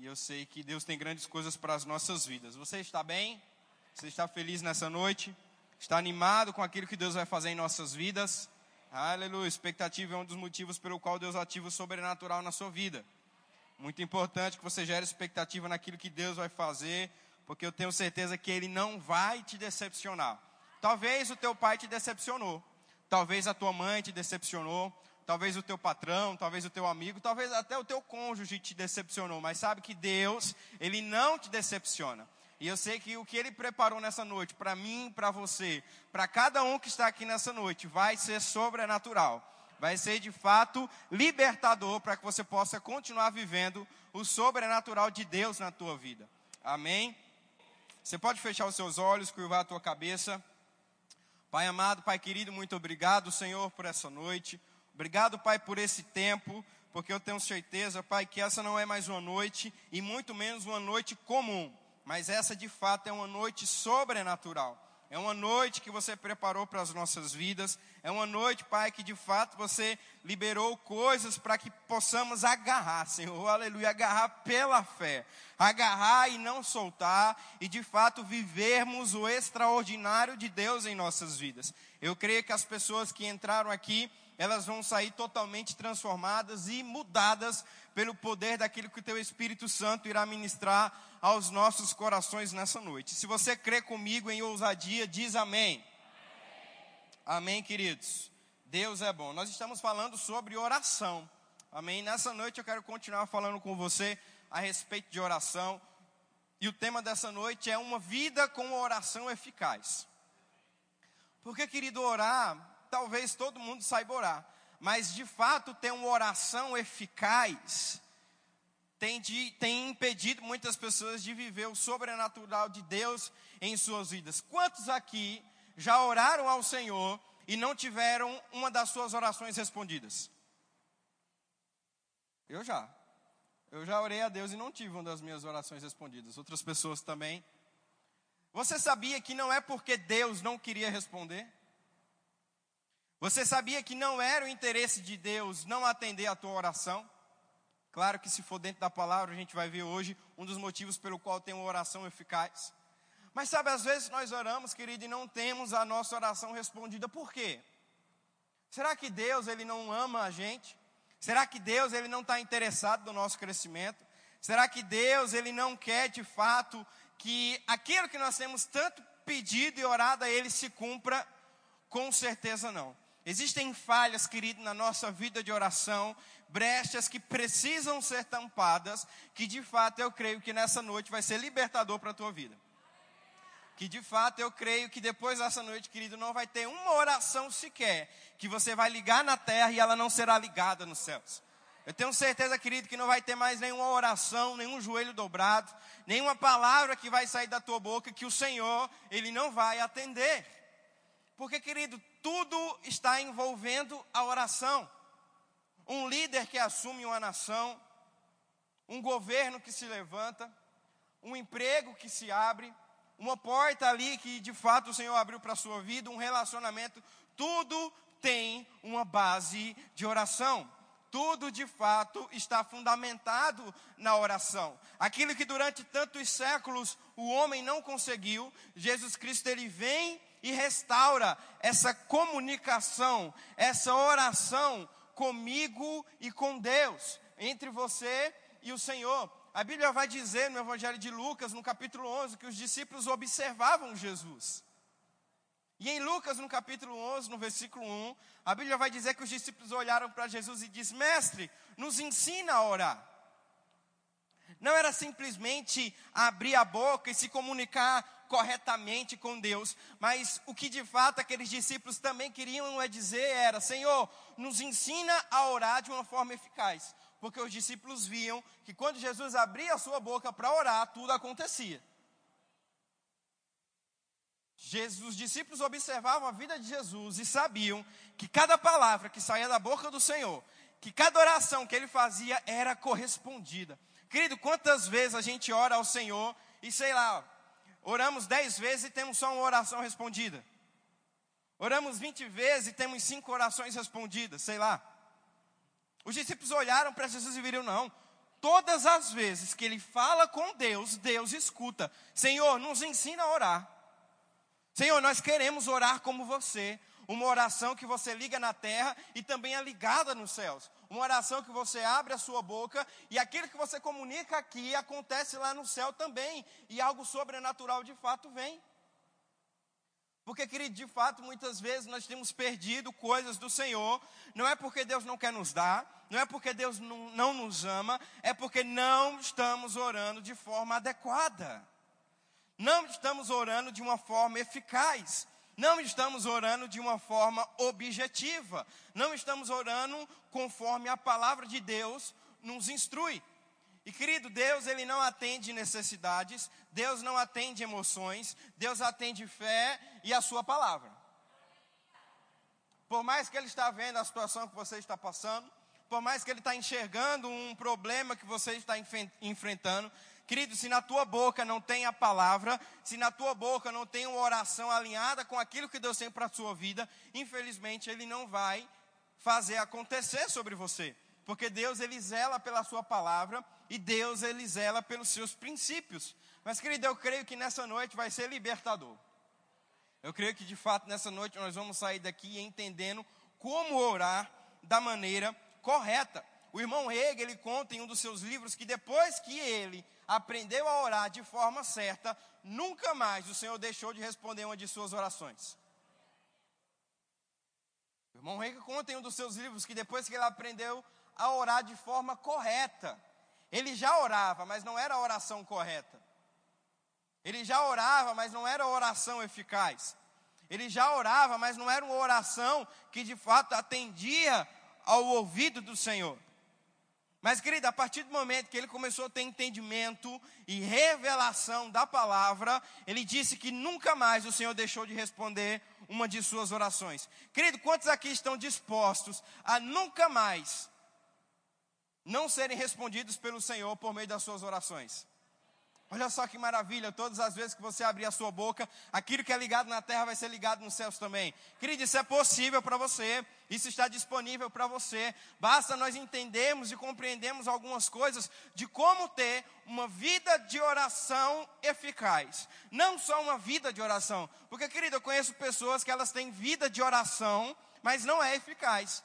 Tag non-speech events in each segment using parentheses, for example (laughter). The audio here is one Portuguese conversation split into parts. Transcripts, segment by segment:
E eu sei que Deus tem grandes coisas para as nossas vidas. Você está bem? Você está feliz nessa noite? Está animado com aquilo que Deus vai fazer em nossas vidas? Aleluia. Expectativa é um dos motivos pelo qual Deus ativa o sobrenatural na sua vida. Muito importante que você gere expectativa naquilo que Deus vai fazer, porque eu tenho certeza que Ele não vai te decepcionar. Talvez o teu pai te decepcionou, talvez a tua mãe te decepcionou, talvez o teu patrão, talvez o teu amigo, talvez até o teu cônjuge te decepcionou, mas sabe que Deus, Ele não te decepciona. E eu sei que o que Ele preparou nessa noite, para mim, para você, para cada um que está aqui nessa noite, vai ser sobrenatural. Vai ser de fato libertador para que você possa continuar vivendo o sobrenatural de Deus na tua vida. Amém? Você pode fechar os seus olhos, curvar a tua cabeça. Pai amado, Pai querido, muito obrigado, Senhor, por essa noite. Obrigado, Pai, por esse tempo, porque eu tenho certeza, Pai, que essa não é mais uma noite e muito menos uma noite comum, mas essa de fato é uma noite sobrenatural. É uma noite que você preparou para as nossas vidas. É uma noite, Pai, que de fato você liberou coisas para que possamos agarrar, Senhor, aleluia, agarrar pela fé. Agarrar e não soltar, e de fato vivermos o extraordinário de Deus em nossas vidas. Eu creio que as pessoas que entraram aqui elas vão sair totalmente transformadas e mudadas pelo poder daquilo que o teu Espírito Santo irá ministrar aos nossos corações nessa noite. Se você crê comigo em ousadia, diz amém. Amém, amém queridos. Deus é bom. Nós estamos falando sobre oração. Amém. Nessa noite eu quero continuar falando com você a respeito de oração. E o tema dessa noite é uma vida com oração eficaz. Porque, querido, orar talvez todo mundo saiba orar, mas de fato ter uma oração eficaz tem, de, tem impedido muitas pessoas de viver o sobrenatural de Deus em suas vidas. Quantos aqui já oraram ao Senhor e não tiveram uma das suas orações respondidas? Eu já. Eu já orei a Deus e não tive uma das minhas orações respondidas. Outras pessoas também. Você sabia que não é porque Deus não queria responder? Você sabia que não era o interesse de Deus não atender a tua oração? Claro que se for dentro da palavra, a gente vai ver hoje um dos motivos pelo qual tem uma oração eficaz. Mas sabe, às vezes nós oramos, querido, e não temos a nossa oração respondida. Por quê? Será que Deus ele não ama a gente? Será que Deus ele não está interessado no nosso crescimento? Será que Deus ele não quer de fato que aquilo que nós temos tanto pedido e orado a Ele se cumpra? Com certeza não. Existem falhas, querido, na nossa vida de oração, brechas que precisam ser tampadas, que de fato eu creio que nessa noite vai ser libertador para a tua vida. Que de fato eu creio que depois dessa noite, querido, não vai ter uma oração sequer que você vai ligar na terra e ela não será ligada nos céus. Eu tenho certeza, querido, que não vai ter mais nenhuma oração, nenhum joelho dobrado, nenhuma palavra que vai sair da tua boca que o Senhor, Ele não vai atender. Porque, querido, tudo está envolvendo a oração. Um líder que assume uma nação, um governo que se levanta, um emprego que se abre, uma porta ali que de fato o Senhor abriu para a sua vida, um relacionamento, tudo tem uma base de oração. Tudo de fato está fundamentado na oração. Aquilo que durante tantos séculos o homem não conseguiu, Jesus Cristo ele vem e restaura essa comunicação, essa oração comigo e com Deus, entre você e o Senhor. A Bíblia vai dizer no Evangelho de Lucas, no capítulo 11, que os discípulos observavam Jesus. E em Lucas, no capítulo 11, no versículo 1, a Bíblia vai dizer que os discípulos olharam para Jesus e disse: Mestre, nos ensina a orar. Não era simplesmente abrir a boca e se comunicar corretamente com Deus, mas o que de fato aqueles discípulos também queriam é dizer era: Senhor, nos ensina a orar de uma forma eficaz, porque os discípulos viam que quando Jesus abria a sua boca para orar, tudo acontecia. Jesus, os discípulos observavam a vida de Jesus e sabiam que cada palavra que saía da boca do Senhor, que cada oração que ele fazia era correspondida. Querido, quantas vezes a gente ora ao Senhor e sei lá, oramos dez vezes e temos só uma oração respondida. Oramos vinte vezes e temos cinco orações respondidas, sei lá. Os discípulos olharam para Jesus e viram, não, todas as vezes que ele fala com Deus, Deus escuta. Senhor, nos ensina a orar. Senhor, nós queremos orar como você. Uma oração que você liga na terra e também é ligada nos céus. Uma oração que você abre a sua boca e aquilo que você comunica aqui acontece lá no céu também. E algo sobrenatural de fato vem. Porque, querido, de fato, muitas vezes nós temos perdido coisas do Senhor. Não é porque Deus não quer nos dar, não é porque Deus não, não nos ama, é porque não estamos orando de forma adequada. Não estamos orando de uma forma eficaz. Não estamos orando de uma forma objetiva. Não estamos orando conforme a palavra de Deus nos instrui. E querido, Deus ele não atende necessidades, Deus não atende emoções, Deus atende fé e a sua palavra. Por mais que ele está vendo a situação que você está passando, por mais que ele está enxergando um problema que você está enfrentando, querido, se na tua boca não tem a palavra, se na tua boca não tem uma oração alinhada com aquilo que Deus tem para a sua vida, infelizmente ele não vai fazer acontecer sobre você. Porque Deus ele zela pela sua palavra e Deus ele zela pelos seus princípios. Mas querido, eu creio que nessa noite vai ser libertador. Eu creio que de fato nessa noite nós vamos sair daqui entendendo como orar da maneira correta. O irmão Hegel ele conta em um dos seus livros que depois que ele aprendeu a orar de forma certa, nunca mais o Senhor deixou de responder uma de suas orações. O irmão Hegel conta em um dos seus livros que depois que ele aprendeu a orar de forma correta, ele já orava, mas não era a oração correta. Ele já orava, mas não era a oração eficaz. Ele já orava, mas não era uma oração que de fato atendia ao ouvido do Senhor. Mas, querida, a partir do momento que ele começou a ter entendimento e revelação da palavra, ele disse que nunca mais o Senhor deixou de responder uma de suas orações. Querido, quantos aqui estão dispostos a nunca mais não serem respondidos pelo Senhor por meio das suas orações. Olha só que maravilha, todas as vezes que você abrir a sua boca, aquilo que é ligado na terra vai ser ligado nos céus também. Querido, isso é possível para você, isso está disponível para você. Basta nós entendermos e compreendermos algumas coisas de como ter uma vida de oração eficaz. Não só uma vida de oração, porque, querido, eu conheço pessoas que elas têm vida de oração, mas não é eficaz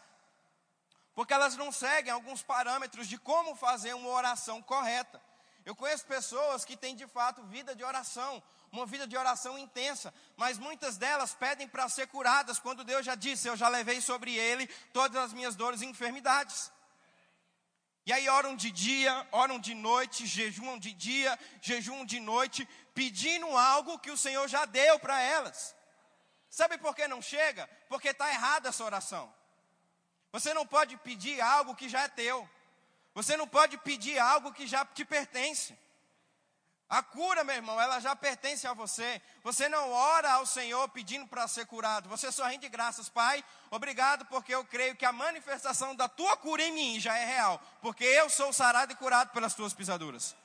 porque elas não seguem alguns parâmetros de como fazer uma oração correta. Eu conheço pessoas que têm de fato vida de oração, uma vida de oração intensa, mas muitas delas pedem para ser curadas, quando Deus já disse: Eu já levei sobre ele todas as minhas dores e enfermidades. E aí oram de dia, oram de noite, jejuam de dia, jejuam de noite, pedindo algo que o Senhor já deu para elas. Sabe por que não chega? Porque está errada essa oração. Você não pode pedir algo que já é teu. Você não pode pedir algo que já te pertence. A cura, meu irmão, ela já pertence a você. Você não ora ao Senhor pedindo para ser curado. Você só rende graças, Pai. Obrigado, porque eu creio que a manifestação da tua cura em mim já é real. Porque eu sou sarado e curado pelas tuas pisaduras.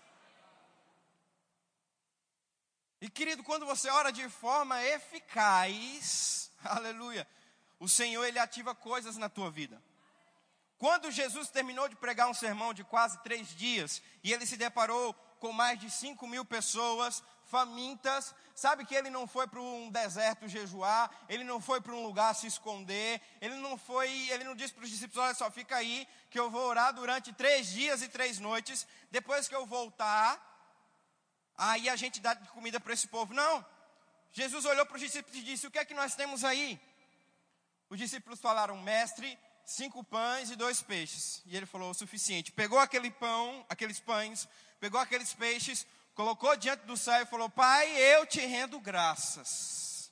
E querido, quando você ora de forma eficaz, (laughs) aleluia, o Senhor ele ativa coisas na tua vida. Quando Jesus terminou de pregar um sermão de quase três dias e ele se deparou com mais de cinco mil pessoas famintas, sabe que ele não foi para um deserto jejuar, ele não foi para um lugar se esconder, ele não foi, ele não disse para os discípulos: olha só, fica aí que eu vou orar durante três dias e três noites. Depois que eu voltar, aí a gente dá comida para esse povo. Não. Jesus olhou para os discípulos e disse: o que é que nós temos aí? Os discípulos falaram, mestre, cinco pães e dois peixes. E ele falou o suficiente. Pegou aquele pão, aqueles pães, pegou aqueles peixes, colocou diante do céu e falou: Pai, eu te rendo graças.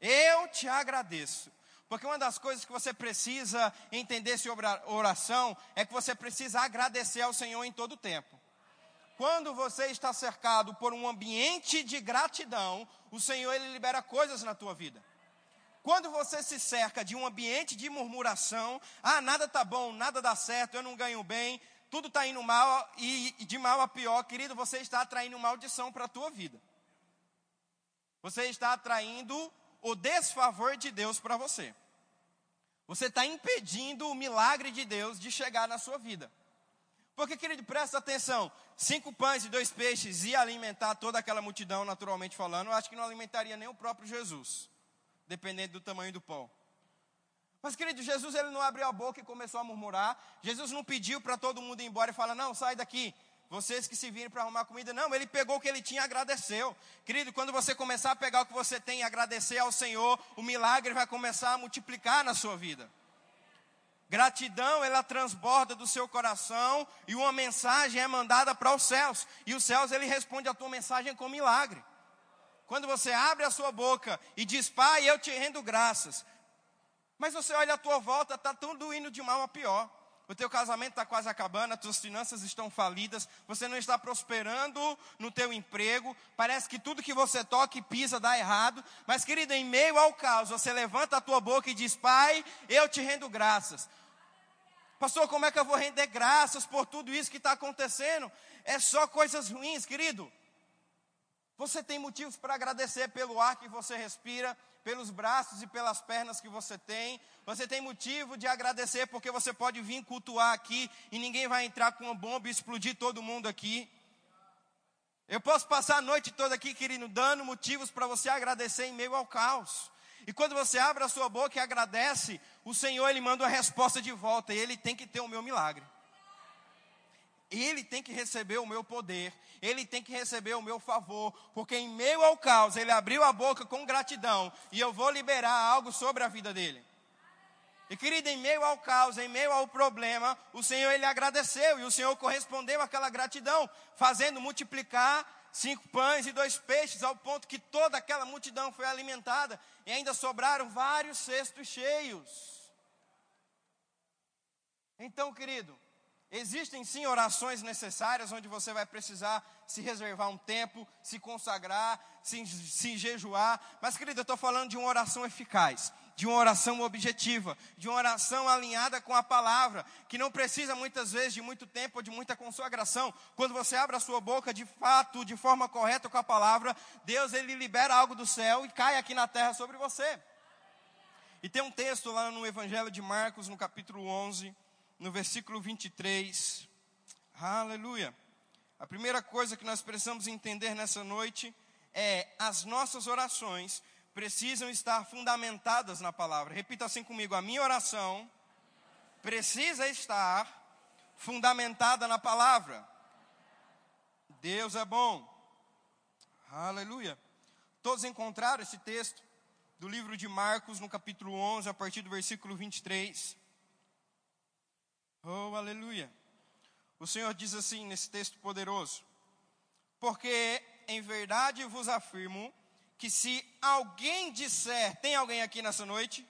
Eu te agradeço. Porque uma das coisas que você precisa entender sobre oração é que você precisa agradecer ao Senhor em todo o tempo. Quando você está cercado por um ambiente de gratidão, o Senhor ele libera coisas na tua vida. Quando você se cerca de um ambiente de murmuração, ah, nada tá bom, nada dá certo, eu não ganho bem, tudo está indo mal e de mal a pior, querido, você está atraindo maldição para a tua vida. Você está atraindo o desfavor de Deus para você. Você está impedindo o milagre de Deus de chegar na sua vida. Porque, querido, presta atenção: cinco pães e dois peixes ia alimentar toda aquela multidão, naturalmente falando. Eu acho que não alimentaria nem o próprio Jesus, dependendo do tamanho do pão. Mas, querido, Jesus ele não abriu a boca e começou a murmurar. Jesus não pediu para todo mundo ir embora e falar: não, sai daqui. Vocês que se virem para arrumar comida, não, ele pegou o que ele tinha e agradeceu. Querido, quando você começar a pegar o que você tem e agradecer ao Senhor, o milagre vai começar a multiplicar na sua vida. Gratidão, ela transborda do seu coração e uma mensagem é mandada para os céus. E os céus, ele responde a tua mensagem com milagre. Quando você abre a sua boca e diz, Pai, eu te rendo graças. Mas você olha à tua volta, está tudo indo de mal a pior o teu casamento está quase acabando, as tuas finanças estão falidas, você não está prosperando no teu emprego, parece que tudo que você toca e pisa dá errado, mas querido, em meio ao caos, você levanta a tua boca e diz, Pai, eu te rendo graças. Pastor, como é que eu vou render graças por tudo isso que está acontecendo? É só coisas ruins, querido. Você tem motivos para agradecer pelo ar que você respira, pelos braços e pelas pernas que você tem. Você tem motivo de agradecer porque você pode vir cultuar aqui e ninguém vai entrar com uma bomba e explodir todo mundo aqui. Eu posso passar a noite toda aqui, querido, dando motivos para você agradecer em meio ao caos. E quando você abre a sua boca e agradece, o Senhor ele manda uma resposta de volta e ele tem que ter o meu milagre. Ele tem que receber o meu poder, ele tem que receber o meu favor, porque em meio ao caos ele abriu a boca com gratidão e eu vou liberar algo sobre a vida dele. E querido, em meio ao caos, em meio ao problema, o Senhor ele agradeceu e o Senhor correspondeu àquela gratidão, fazendo multiplicar cinco pães e dois peixes, ao ponto que toda aquela multidão foi alimentada e ainda sobraram vários cestos cheios. Então, querido, Existem sim orações necessárias onde você vai precisar se reservar um tempo, se consagrar, se, se jejuar. Mas, querido, eu estou falando de uma oração eficaz, de uma oração objetiva, de uma oração alinhada com a palavra, que não precisa muitas vezes de muito tempo ou de muita consagração. Quando você abre a sua boca de fato, de forma correta com a palavra, Deus ele libera algo do céu e cai aqui na terra sobre você. E tem um texto lá no Evangelho de Marcos, no capítulo 11 no versículo 23. Aleluia. A primeira coisa que nós precisamos entender nessa noite é as nossas orações precisam estar fundamentadas na palavra. Repita assim comigo: a minha oração precisa estar fundamentada na palavra. Deus é bom. Aleluia. Todos encontraram esse texto do livro de Marcos, no capítulo 11, a partir do versículo 23. Oh, aleluia. O Senhor diz assim nesse texto poderoso: Porque em verdade vos afirmo que se alguém disser, tem alguém aqui nessa noite?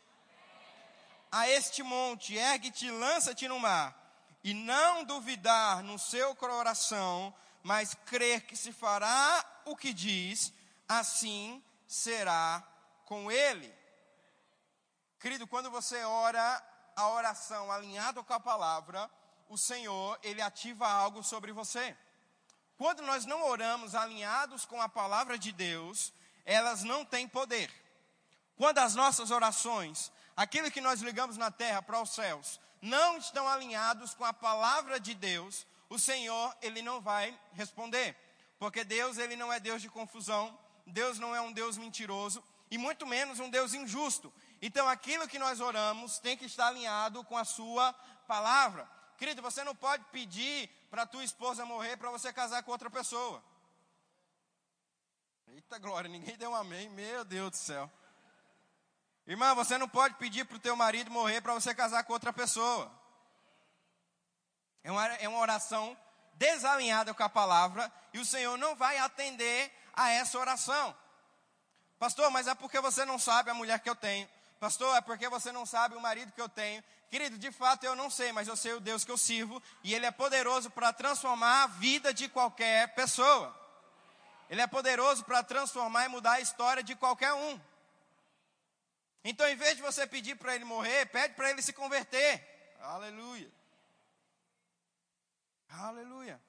A este monte, ergue-te, lança-te no mar, e não duvidar no seu coração, mas crer que se fará o que diz, assim será com ele. Querido, quando você ora, a oração alinhada com a palavra, o Senhor, ele ativa algo sobre você. Quando nós não oramos alinhados com a palavra de Deus, elas não têm poder. Quando as nossas orações, aquilo que nós ligamos na terra para os céus, não estão alinhados com a palavra de Deus, o Senhor, ele não vai responder. Porque Deus, ele não é Deus de confusão, Deus não é um Deus mentiroso, e muito menos um Deus injusto. Então, aquilo que nós oramos tem que estar alinhado com a sua palavra. Querido, você não pode pedir para tua esposa morrer para você casar com outra pessoa. Eita glória, ninguém deu um amém, meu Deus do céu. Irmã, você não pode pedir para o teu marido morrer para você casar com outra pessoa. É uma, é uma oração desalinhada com a palavra e o Senhor não vai atender a essa oração. Pastor, mas é porque você não sabe a mulher que eu tenho. Pastor, é porque você não sabe o marido que eu tenho. Querido, de fato eu não sei, mas eu sei o Deus que eu sirvo e Ele é poderoso para transformar a vida de qualquer pessoa. Ele é poderoso para transformar e mudar a história de qualquer um. Então, em vez de você pedir para ele morrer, pede para ele se converter. Aleluia. Aleluia.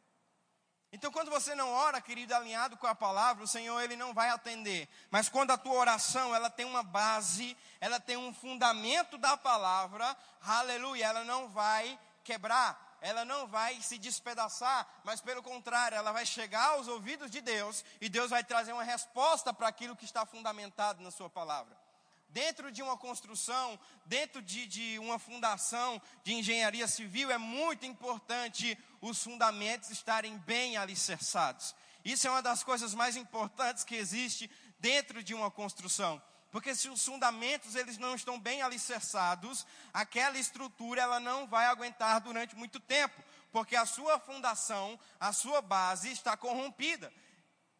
Então, quando você não ora, querido, alinhado com a palavra, o Senhor ele não vai atender. Mas quando a tua oração ela tem uma base, ela tem um fundamento da palavra, aleluia, ela não vai quebrar. ela não vai se despedaçar, mas pelo contrário, ela vai chegar aos ouvidos de Deus e Deus vai trazer uma resposta para aquilo que está fundamentado na Sua palavra. Dentro de uma construção, dentro de, de uma fundação de engenharia civil, é muito importante os fundamentos estarem bem alicerçados. Isso é uma das coisas mais importantes que existe dentro de uma construção. Porque se os fundamentos eles não estão bem alicerçados, aquela estrutura ela não vai aguentar durante muito tempo, porque a sua fundação, a sua base está corrompida.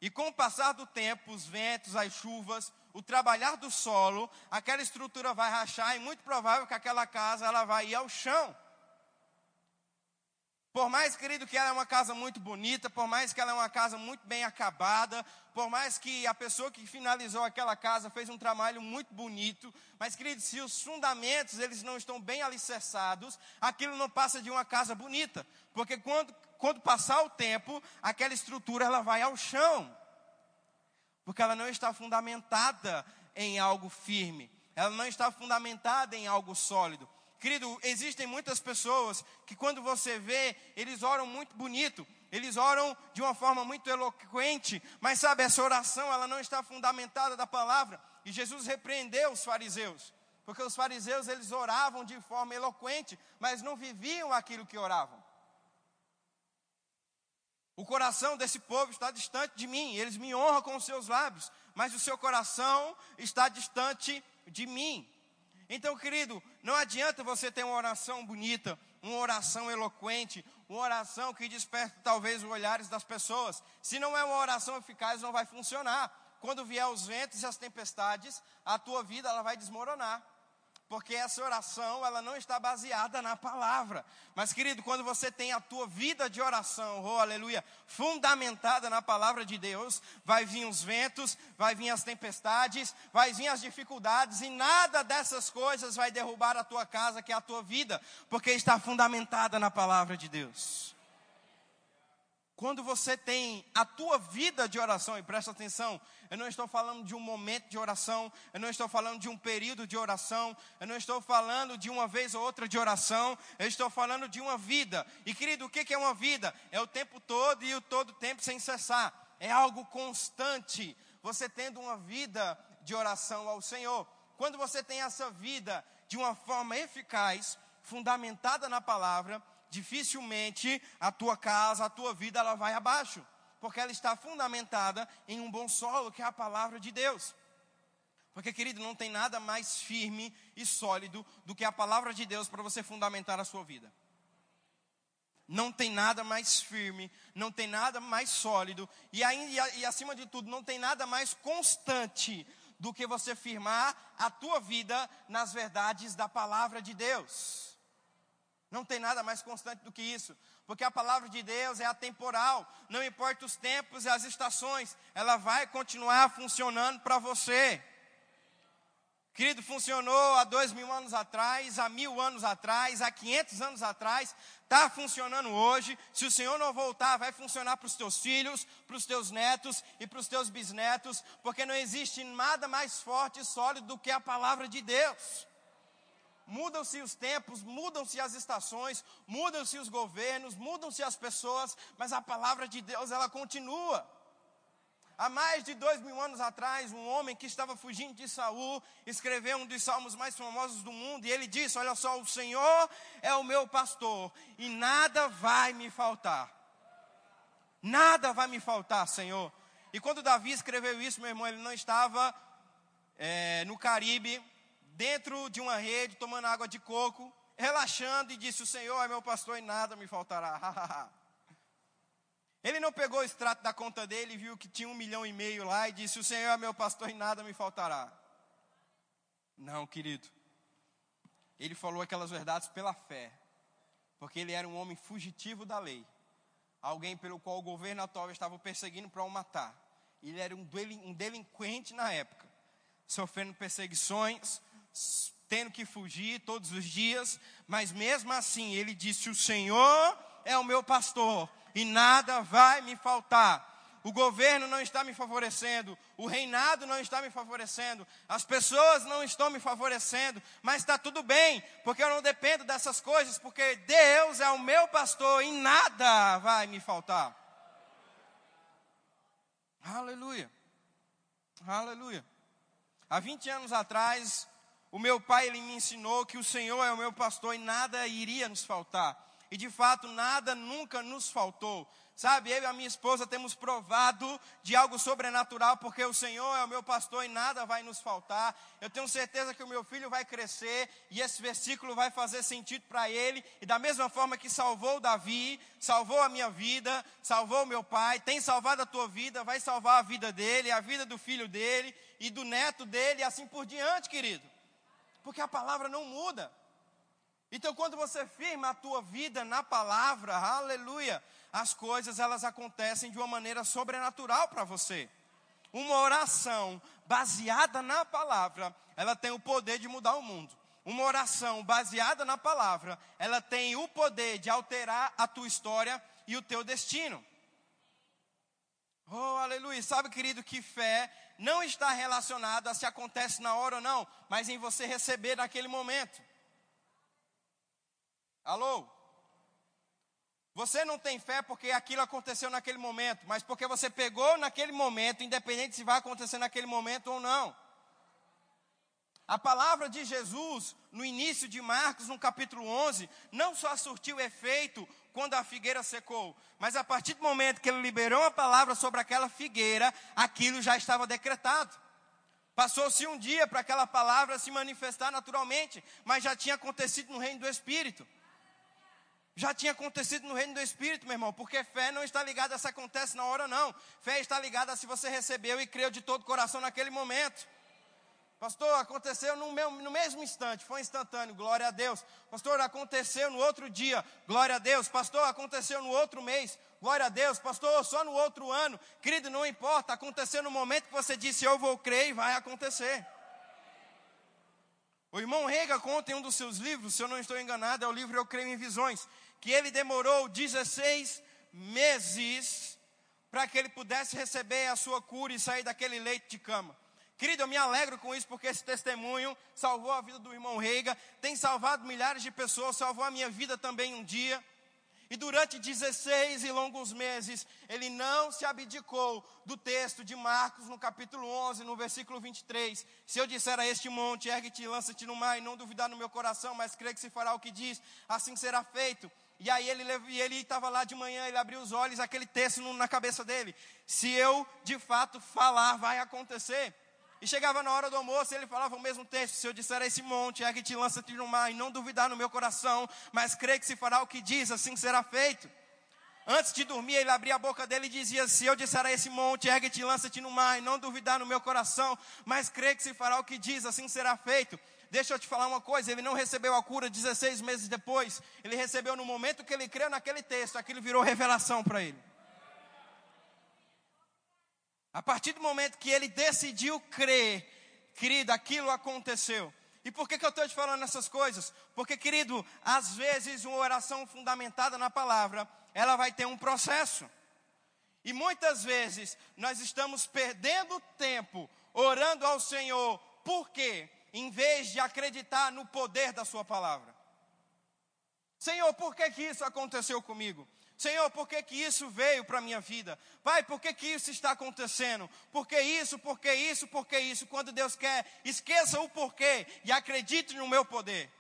E com o passar do tempo, os ventos, as chuvas, o trabalhar do solo, aquela estrutura vai rachar e muito provável que aquela casa ela vai ir ao chão. Por mais, querido, que ela é uma casa muito bonita, por mais que ela é uma casa muito bem acabada, por mais que a pessoa que finalizou aquela casa fez um trabalho muito bonito, mas, querido, se os fundamentos eles não estão bem alicerçados, aquilo não passa de uma casa bonita, porque quando, quando passar o tempo, aquela estrutura ela vai ao chão, porque ela não está fundamentada em algo firme, ela não está fundamentada em algo sólido. Querido, existem muitas pessoas que quando você vê, eles oram muito bonito, eles oram de uma forma muito eloquente, mas sabe, essa oração, ela não está fundamentada da palavra. E Jesus repreendeu os fariseus, porque os fariseus, eles oravam de forma eloquente, mas não viviam aquilo que oravam. O coração desse povo está distante de mim, eles me honram com os seus lábios, mas o seu coração está distante de mim. Então, querido, não adianta você ter uma oração bonita, uma oração eloquente, uma oração que desperta talvez os olhares das pessoas. Se não é uma oração eficaz, não vai funcionar. Quando vier os ventos e as tempestades, a tua vida ela vai desmoronar porque essa oração ela não está baseada na palavra. Mas querido, quando você tem a tua vida de oração, oh aleluia, fundamentada na palavra de Deus, vai vir os ventos, vai vir as tempestades, vai vir as dificuldades e nada dessas coisas vai derrubar a tua casa, que é a tua vida, porque está fundamentada na palavra de Deus. Quando você tem a tua vida de oração, e presta atenção, eu não estou falando de um momento de oração, eu não estou falando de um período de oração, eu não estou falando de uma vez ou outra de oração, eu estou falando de uma vida. E querido, o que é uma vida? É o tempo todo e o todo tempo sem cessar, é algo constante. Você tendo uma vida de oração ao Senhor. Quando você tem essa vida de uma forma eficaz, fundamentada na palavra, dificilmente a tua casa, a tua vida, ela vai abaixo, porque ela está fundamentada em um bom solo, que é a palavra de Deus. Porque, querido, não tem nada mais firme e sólido do que a palavra de Deus para você fundamentar a sua vida. Não tem nada mais firme, não tem nada mais sólido, e, ainda, e acima de tudo, não tem nada mais constante do que você firmar a tua vida nas verdades da palavra de Deus. Não tem nada mais constante do que isso, porque a palavra de Deus é atemporal, não importa os tempos e as estações, ela vai continuar funcionando para você. Querido, funcionou há dois mil anos atrás, há mil anos atrás, há quinhentos anos atrás, está funcionando hoje. Se o Senhor não voltar, vai funcionar para os teus filhos, para os teus netos e para os teus bisnetos, porque não existe nada mais forte e sólido do que a palavra de Deus mudam-se os tempos, mudam-se as estações, mudam-se os governos, mudam-se as pessoas, mas a palavra de Deus ela continua. Há mais de dois mil anos atrás, um homem que estava fugindo de Saul escreveu um dos salmos mais famosos do mundo e ele disse: Olha só, o Senhor é o meu pastor e nada vai me faltar. Nada vai me faltar, Senhor. E quando Davi escreveu isso, meu irmão, ele não estava é, no Caribe, dentro de uma rede, tomando água de coco, relaxando, e disse: O Senhor é meu pastor e nada me faltará. (laughs) Ele não pegou o extrato da conta dele viu que tinha um milhão e meio lá e disse: O Senhor é meu pastor e nada me faltará. Não, querido. Ele falou aquelas verdades pela fé, porque ele era um homem fugitivo da lei, alguém pelo qual o governo atual estava perseguindo para o matar. Ele era um delinquente na época, sofrendo perseguições, tendo que fugir todos os dias, mas mesmo assim ele disse: O Senhor é o meu pastor e nada vai me faltar. o governo não está me favorecendo, o reinado não está me favorecendo, as pessoas não estão me favorecendo, mas está tudo bem, porque eu não dependo dessas coisas, porque Deus é o meu pastor e nada vai me faltar. Aleluia. Aleluia. Há 20 anos atrás, o meu pai ele me ensinou que o Senhor é o meu pastor e nada iria nos faltar. E de fato, nada nunca nos faltou. Sabe, eu e a minha esposa temos provado de algo sobrenatural, porque o Senhor é o meu pastor e nada vai nos faltar. Eu tenho certeza que o meu filho vai crescer e esse versículo vai fazer sentido para ele. E da mesma forma que salvou Davi, salvou a minha vida, salvou meu pai, tem salvado a tua vida, vai salvar a vida dele, a vida do filho dele e do neto dele e assim por diante, querido. Porque a palavra não muda. Então, quando você firma a tua vida na palavra, aleluia, as coisas elas acontecem de uma maneira sobrenatural para você. Uma oração baseada na palavra, ela tem o poder de mudar o mundo. Uma oração baseada na palavra, ela tem o poder de alterar a tua história e o teu destino. Oh, aleluia. Sabe, querido, que fé não está relacionada a se acontece na hora ou não, mas em você receber naquele momento. Alô? Você não tem fé porque aquilo aconteceu naquele momento, mas porque você pegou naquele momento, independente se vai acontecer naquele momento ou não. A palavra de Jesus, no início de Marcos, no capítulo 11, não só surtiu efeito quando a figueira secou, mas a partir do momento que ele liberou a palavra sobre aquela figueira, aquilo já estava decretado. Passou-se um dia para aquela palavra se manifestar naturalmente, mas já tinha acontecido no reino do Espírito. Já tinha acontecido no reino do Espírito, meu irmão, porque fé não está ligada a se acontece na hora, não. Fé está ligada a se você recebeu e creu de todo o coração naquele momento. Pastor, aconteceu no, meu, no mesmo instante, foi instantâneo, glória a Deus. Pastor, aconteceu no outro dia, glória a Deus. Pastor, aconteceu no outro mês, glória a Deus. Pastor, só no outro ano. Querido, não importa, aconteceu no momento que você disse eu vou crer e vai acontecer. O irmão Rega conta em um dos seus livros, se eu não estou enganado, é o livro Eu Creio em Visões que ele demorou 16 meses para que ele pudesse receber a sua cura e sair daquele leito de cama. Querido, eu me alegro com isso porque esse testemunho salvou a vida do irmão Reiga, tem salvado milhares de pessoas, salvou a minha vida também um dia. E durante 16 e longos meses, ele não se abdicou do texto de Marcos, no capítulo 11, no versículo 23. Se eu disser a este monte, ergue-te lança-te no mar, e não duvidar no meu coração, mas crê que se fará o que diz, assim será feito. E aí ele ele estava lá de manhã, ele abriu os olhos, aquele texto na cabeça dele. Se eu de fato falar, vai acontecer. E chegava na hora do almoço, ele falava o mesmo texto. Se eu disser a esse monte, é que te lança-te no mar, e não duvidar no meu coração, mas crê que se fará o que diz, assim será feito. Antes de dormir, ele abria a boca dele e dizia: Se eu disser a esse monte, ergue-te e lança-te no mar, e não duvidar no meu coração, mas crê que se fará o que diz, assim será feito. Deixa eu te falar uma coisa: ele não recebeu a cura 16 meses depois, ele recebeu no momento que ele creu naquele texto, aquilo virou revelação para ele. A partir do momento que ele decidiu crer, querido, aquilo aconteceu. E por que, que eu estou te falando essas coisas? Porque, querido, às vezes uma oração fundamentada na palavra, ela vai ter um processo. E muitas vezes nós estamos perdendo tempo orando ao Senhor. Por quê? em vez de acreditar no poder da Sua palavra. Senhor, por que, que isso aconteceu comigo? Senhor, por que, que isso veio para a minha vida? Pai, por que, que isso está acontecendo? Por que isso, por que isso, por que isso? Quando Deus quer, esqueça o porquê e acredite no meu poder.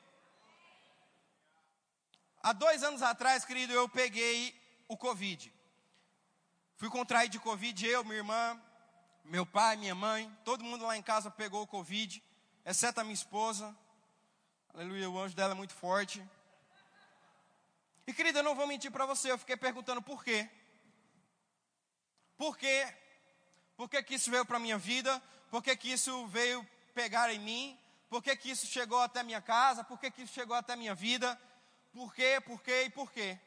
Há dois anos atrás, querido, eu peguei o Covid. Fui contraído de Covid, eu, minha irmã, meu pai, minha mãe, todo mundo lá em casa pegou o Covid exceto a minha esposa. Aleluia, o anjo dela é muito forte. E querida, eu não vou mentir para você, eu fiquei perguntando por quê. Por quê? Por que, que isso veio para a minha vida? Por que, que isso veio pegar em mim? Por que, que isso chegou até minha casa? Por que, que isso chegou até minha vida? Por quê, por quê e por quê?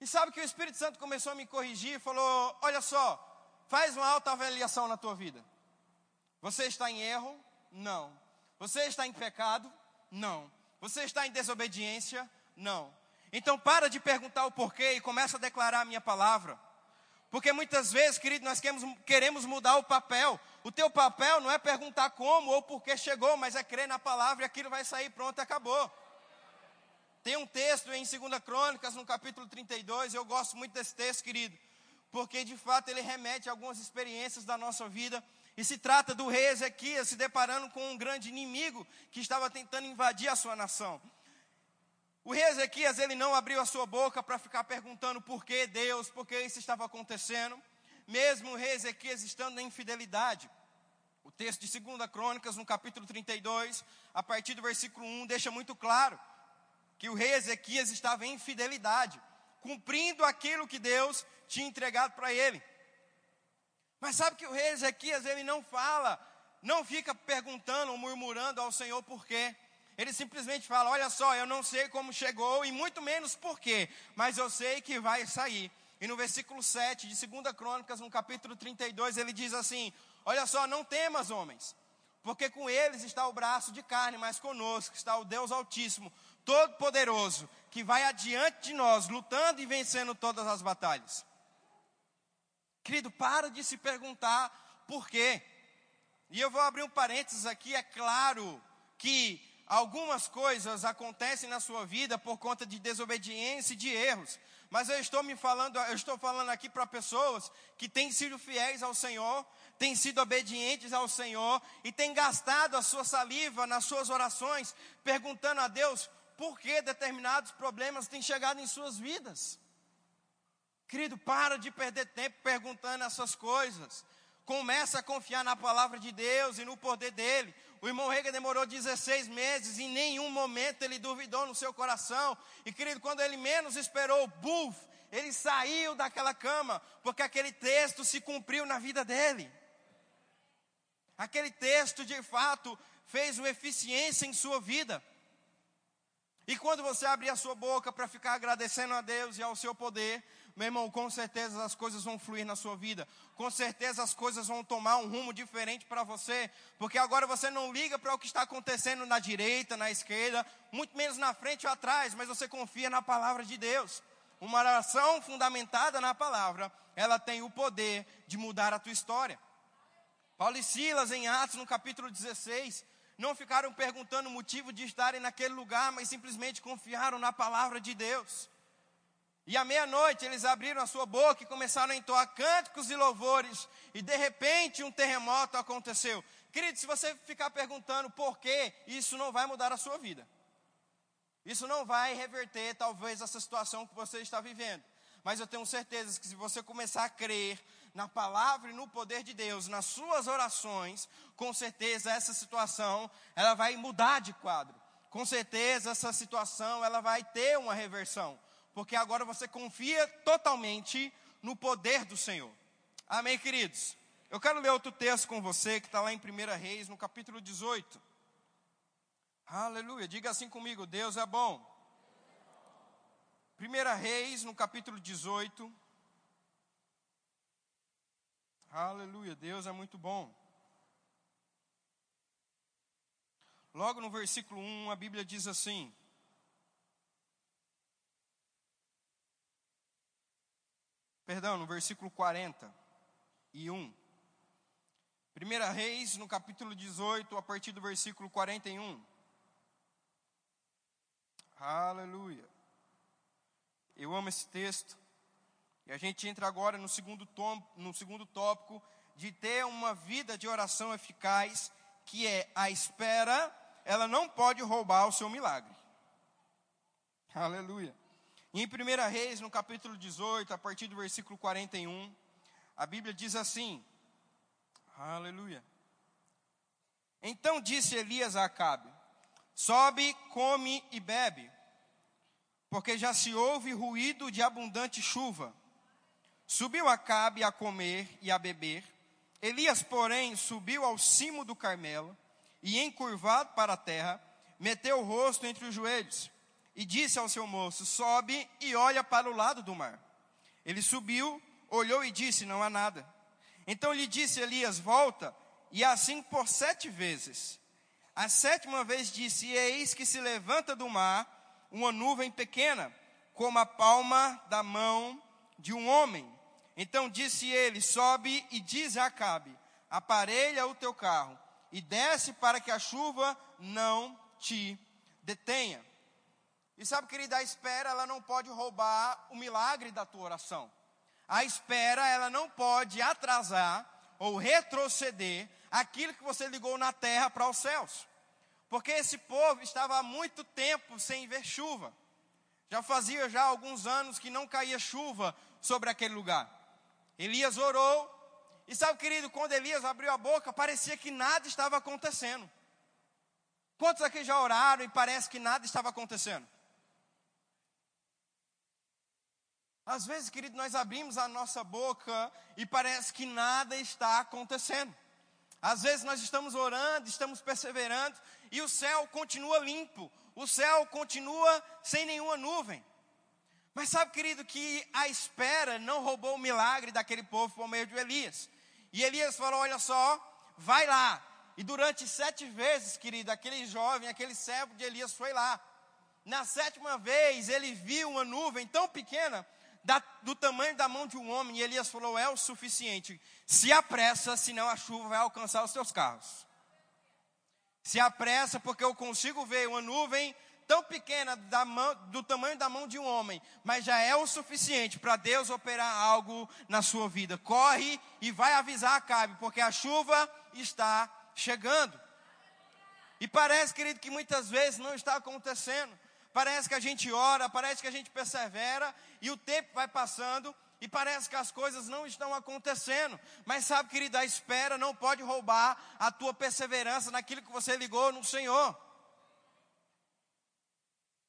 E sabe que o Espírito Santo começou a me corrigir e falou: Olha só, faz uma alta avaliação na tua vida. Você está em erro, não. Você está em pecado? Não. Você está em desobediência? Não. Então para de perguntar o porquê e começa a declarar a minha palavra. Porque muitas vezes, querido, nós queremos, queremos mudar o papel. O teu papel não é perguntar como ou por que chegou, mas é crer na palavra e aquilo vai sair pronto e acabou. Tem um texto em 2 Crônicas, no capítulo 32, eu gosto muito desse texto, querido, porque de fato ele remete a algumas experiências da nossa vida. E se trata do rei Ezequias se deparando com um grande inimigo que estava tentando invadir a sua nação. O rei Ezequias, ele não abriu a sua boca para ficar perguntando por que Deus, por que isso estava acontecendo, mesmo o rei Ezequias estando em infidelidade. O texto de 2 Crônicas, no capítulo 32, a partir do versículo 1, deixa muito claro que o rei Ezequias estava em infidelidade, cumprindo aquilo que Deus tinha entregado para ele. Mas sabe que o rei Ezequias, ele não fala, não fica perguntando ou murmurando ao Senhor por quê. Ele simplesmente fala: Olha só, eu não sei como chegou e muito menos por quê, mas eu sei que vai sair. E no versículo 7 de 2 Crônicas, no capítulo 32, ele diz assim: Olha só, não temas, homens, porque com eles está o braço de carne, mas conosco está o Deus Altíssimo, Todo-Poderoso, que vai adiante de nós, lutando e vencendo todas as batalhas. Querido, para de se perguntar por quê. E eu vou abrir um parênteses aqui, é claro que algumas coisas acontecem na sua vida por conta de desobediência e de erros. Mas eu estou me falando, eu estou falando aqui para pessoas que têm sido fiéis ao Senhor, têm sido obedientes ao Senhor e têm gastado a sua saliva nas suas orações, perguntando a Deus por que determinados problemas têm chegado em suas vidas. Querido, para de perder tempo perguntando essas coisas. Começa a confiar na palavra de Deus e no poder dele. O irmão Rega demorou 16 meses, em nenhum momento ele duvidou no seu coração. E querido, quando ele menos esperou, buf, ele saiu daquela cama, porque aquele texto se cumpriu na vida dele. Aquele texto, de fato, fez uma eficiência em sua vida. E quando você abrir a sua boca para ficar agradecendo a Deus e ao seu poder, meu irmão, com certeza as coisas vão fluir na sua vida. Com certeza as coisas vão tomar um rumo diferente para você. Porque agora você não liga para o que está acontecendo na direita, na esquerda, muito menos na frente ou atrás, mas você confia na palavra de Deus. Uma oração fundamentada na palavra, ela tem o poder de mudar a tua história. Paulo e Silas, em Atos, no capítulo 16, não ficaram perguntando o motivo de estarem naquele lugar, mas simplesmente confiaram na palavra de Deus. E à meia-noite eles abriram a sua boca e começaram a entoar cânticos e louvores, e de repente um terremoto aconteceu. Querido, se você ficar perguntando por quê, isso não vai mudar a sua vida. Isso não vai reverter, talvez, essa situação que você está vivendo. Mas eu tenho certeza que se você começar a crer na palavra e no poder de Deus, nas suas orações, com certeza essa situação, ela vai mudar de quadro. Com certeza essa situação, ela vai ter uma reversão porque agora você confia totalmente no poder do Senhor. Amém, queridos? Eu quero ler outro texto com você que está lá em 1 Reis, no capítulo 18. Aleluia, diga assim comigo: Deus é bom. 1 Reis, no capítulo 18. Aleluia, Deus é muito bom. Logo no versículo 1, a Bíblia diz assim: perdão, no versículo 40 e 1. 1 Reis, no capítulo 18, a partir do versículo 41. Aleluia. Eu amo esse texto. E a gente entra agora no segundo, tom, no segundo tópico de ter uma vida de oração eficaz, que é a espera, ela não pode roubar o seu milagre. Aleluia. Em 1 Reis, no capítulo 18, a partir do versículo 41, a Bíblia diz assim: Aleluia. Então disse Elias a Acabe: Sobe, come e bebe, porque já se ouve ruído de abundante chuva. Subiu Acabe a comer e a beber. Elias, porém, subiu ao cimo do Carmelo e, encurvado para a terra, meteu o rosto entre os joelhos e disse ao seu moço: Sobe e olha para o lado do mar. Ele subiu, olhou e disse: Não há nada. Então lhe disse Elias: Volta, e assim por sete vezes. A sétima vez disse: Eis que se levanta do mar uma nuvem pequena, como a palma da mão de um homem. Então disse ele: Sobe e diz a Acabe: Aparelha o teu carro e desce para que a chuva não te detenha. E sabe, querida, a espera ela não pode roubar o milagre da tua oração. A espera ela não pode atrasar ou retroceder aquilo que você ligou na terra para os céus. Porque esse povo estava há muito tempo sem ver chuva. Já fazia já alguns anos que não caía chuva sobre aquele lugar. Elias orou, e sabe, querido, quando Elias abriu a boca, parecia que nada estava acontecendo. Quantos aqui já oraram e parece que nada estava acontecendo? Às vezes, querido, nós abrimos a nossa boca e parece que nada está acontecendo. Às vezes nós estamos orando, estamos perseverando e o céu continua limpo, o céu continua sem nenhuma nuvem. Mas sabe, querido, que a espera não roubou o milagre daquele povo por meio de Elias. E Elias falou: Olha só, vai lá. E durante sete vezes, querido, aquele jovem, aquele servo de Elias foi lá. Na sétima vez, ele viu uma nuvem tão pequena da, do tamanho da mão de um homem, e Elias falou: é o suficiente. Se apressa, senão a chuva vai alcançar os teus carros. Se apressa, porque eu consigo ver uma nuvem tão pequena mão, do tamanho da mão de um homem, mas já é o suficiente para Deus operar algo na sua vida. Corre e vai avisar a Cabe, porque a chuva está chegando. E parece, querido, que muitas vezes não está acontecendo parece que a gente ora, parece que a gente persevera, e o tempo vai passando, e parece que as coisas não estão acontecendo. Mas sabe, querido, a espera não pode roubar a tua perseverança naquilo que você ligou no Senhor.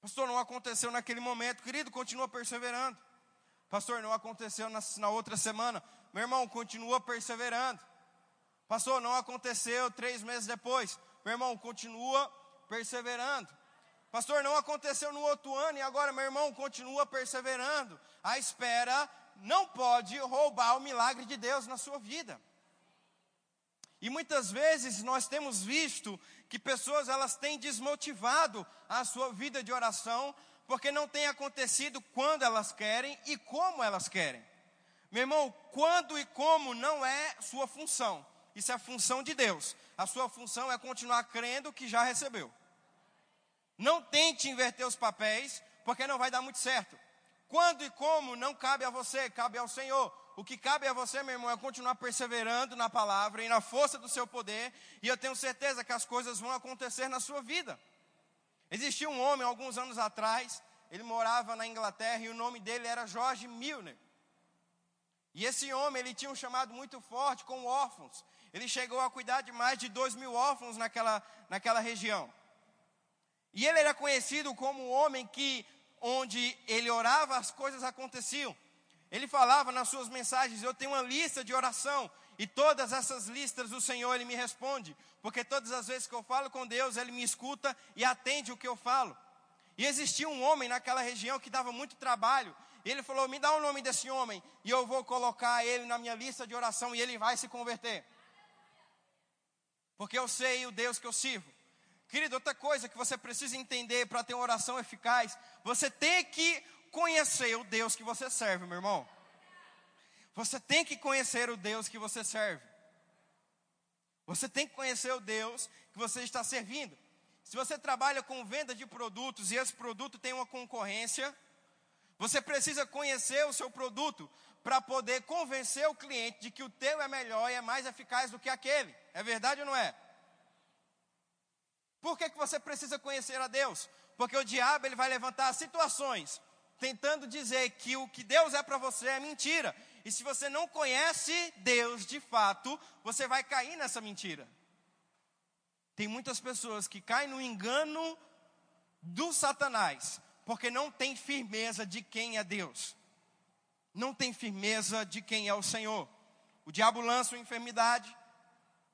Pastor, não aconteceu naquele momento, querido, continua perseverando. Pastor, não aconteceu na, na outra semana. Meu irmão, continua perseverando. Pastor, não aconteceu três meses depois. Meu irmão, continua perseverando. Pastor, não aconteceu no outro ano e agora meu irmão continua perseverando. A espera não pode roubar o milagre de Deus na sua vida. E muitas vezes nós temos visto que pessoas elas têm desmotivado a sua vida de oração porque não tem acontecido quando elas querem e como elas querem. Meu irmão, quando e como não é sua função. Isso é função de Deus. A sua função é continuar crendo que já recebeu. Não tente inverter os papéis, porque não vai dar muito certo. Quando e como não cabe a você, cabe ao Senhor. O que cabe a você, meu irmão, é continuar perseverando na palavra e na força do seu poder, e eu tenho certeza que as coisas vão acontecer na sua vida. Existia um homem alguns anos atrás, ele morava na Inglaterra e o nome dele era George Milner. E esse homem, ele tinha um chamado muito forte com órfãos. Ele chegou a cuidar de mais de dois mil órfãos naquela, naquela região. E ele era conhecido como o homem que, onde ele orava, as coisas aconteciam. Ele falava nas suas mensagens: Eu tenho uma lista de oração, e todas essas listas o Senhor ele me responde, porque todas as vezes que eu falo com Deus, ele me escuta e atende o que eu falo. E existia um homem naquela região que dava muito trabalho. E ele falou: Me dá o nome desse homem, e eu vou colocar ele na minha lista de oração, e ele vai se converter. Porque eu sei o Deus que eu sirvo. Querido, outra coisa que você precisa entender para ter uma oração eficaz, você tem que conhecer o Deus que você serve, meu irmão. Você tem que conhecer o Deus que você serve. Você tem que conhecer o Deus que você está servindo. Se você trabalha com venda de produtos e esse produto tem uma concorrência, você precisa conhecer o seu produto para poder convencer o cliente de que o teu é melhor e é mais eficaz do que aquele. É verdade ou não é? Por que, que você precisa conhecer a Deus? Porque o diabo ele vai levantar situações tentando dizer que o que Deus é para você é mentira. E se você não conhece Deus de fato, você vai cair nessa mentira. Tem muitas pessoas que caem no engano do Satanás, porque não tem firmeza de quem é Deus. Não tem firmeza de quem é o Senhor. O diabo lança uma enfermidade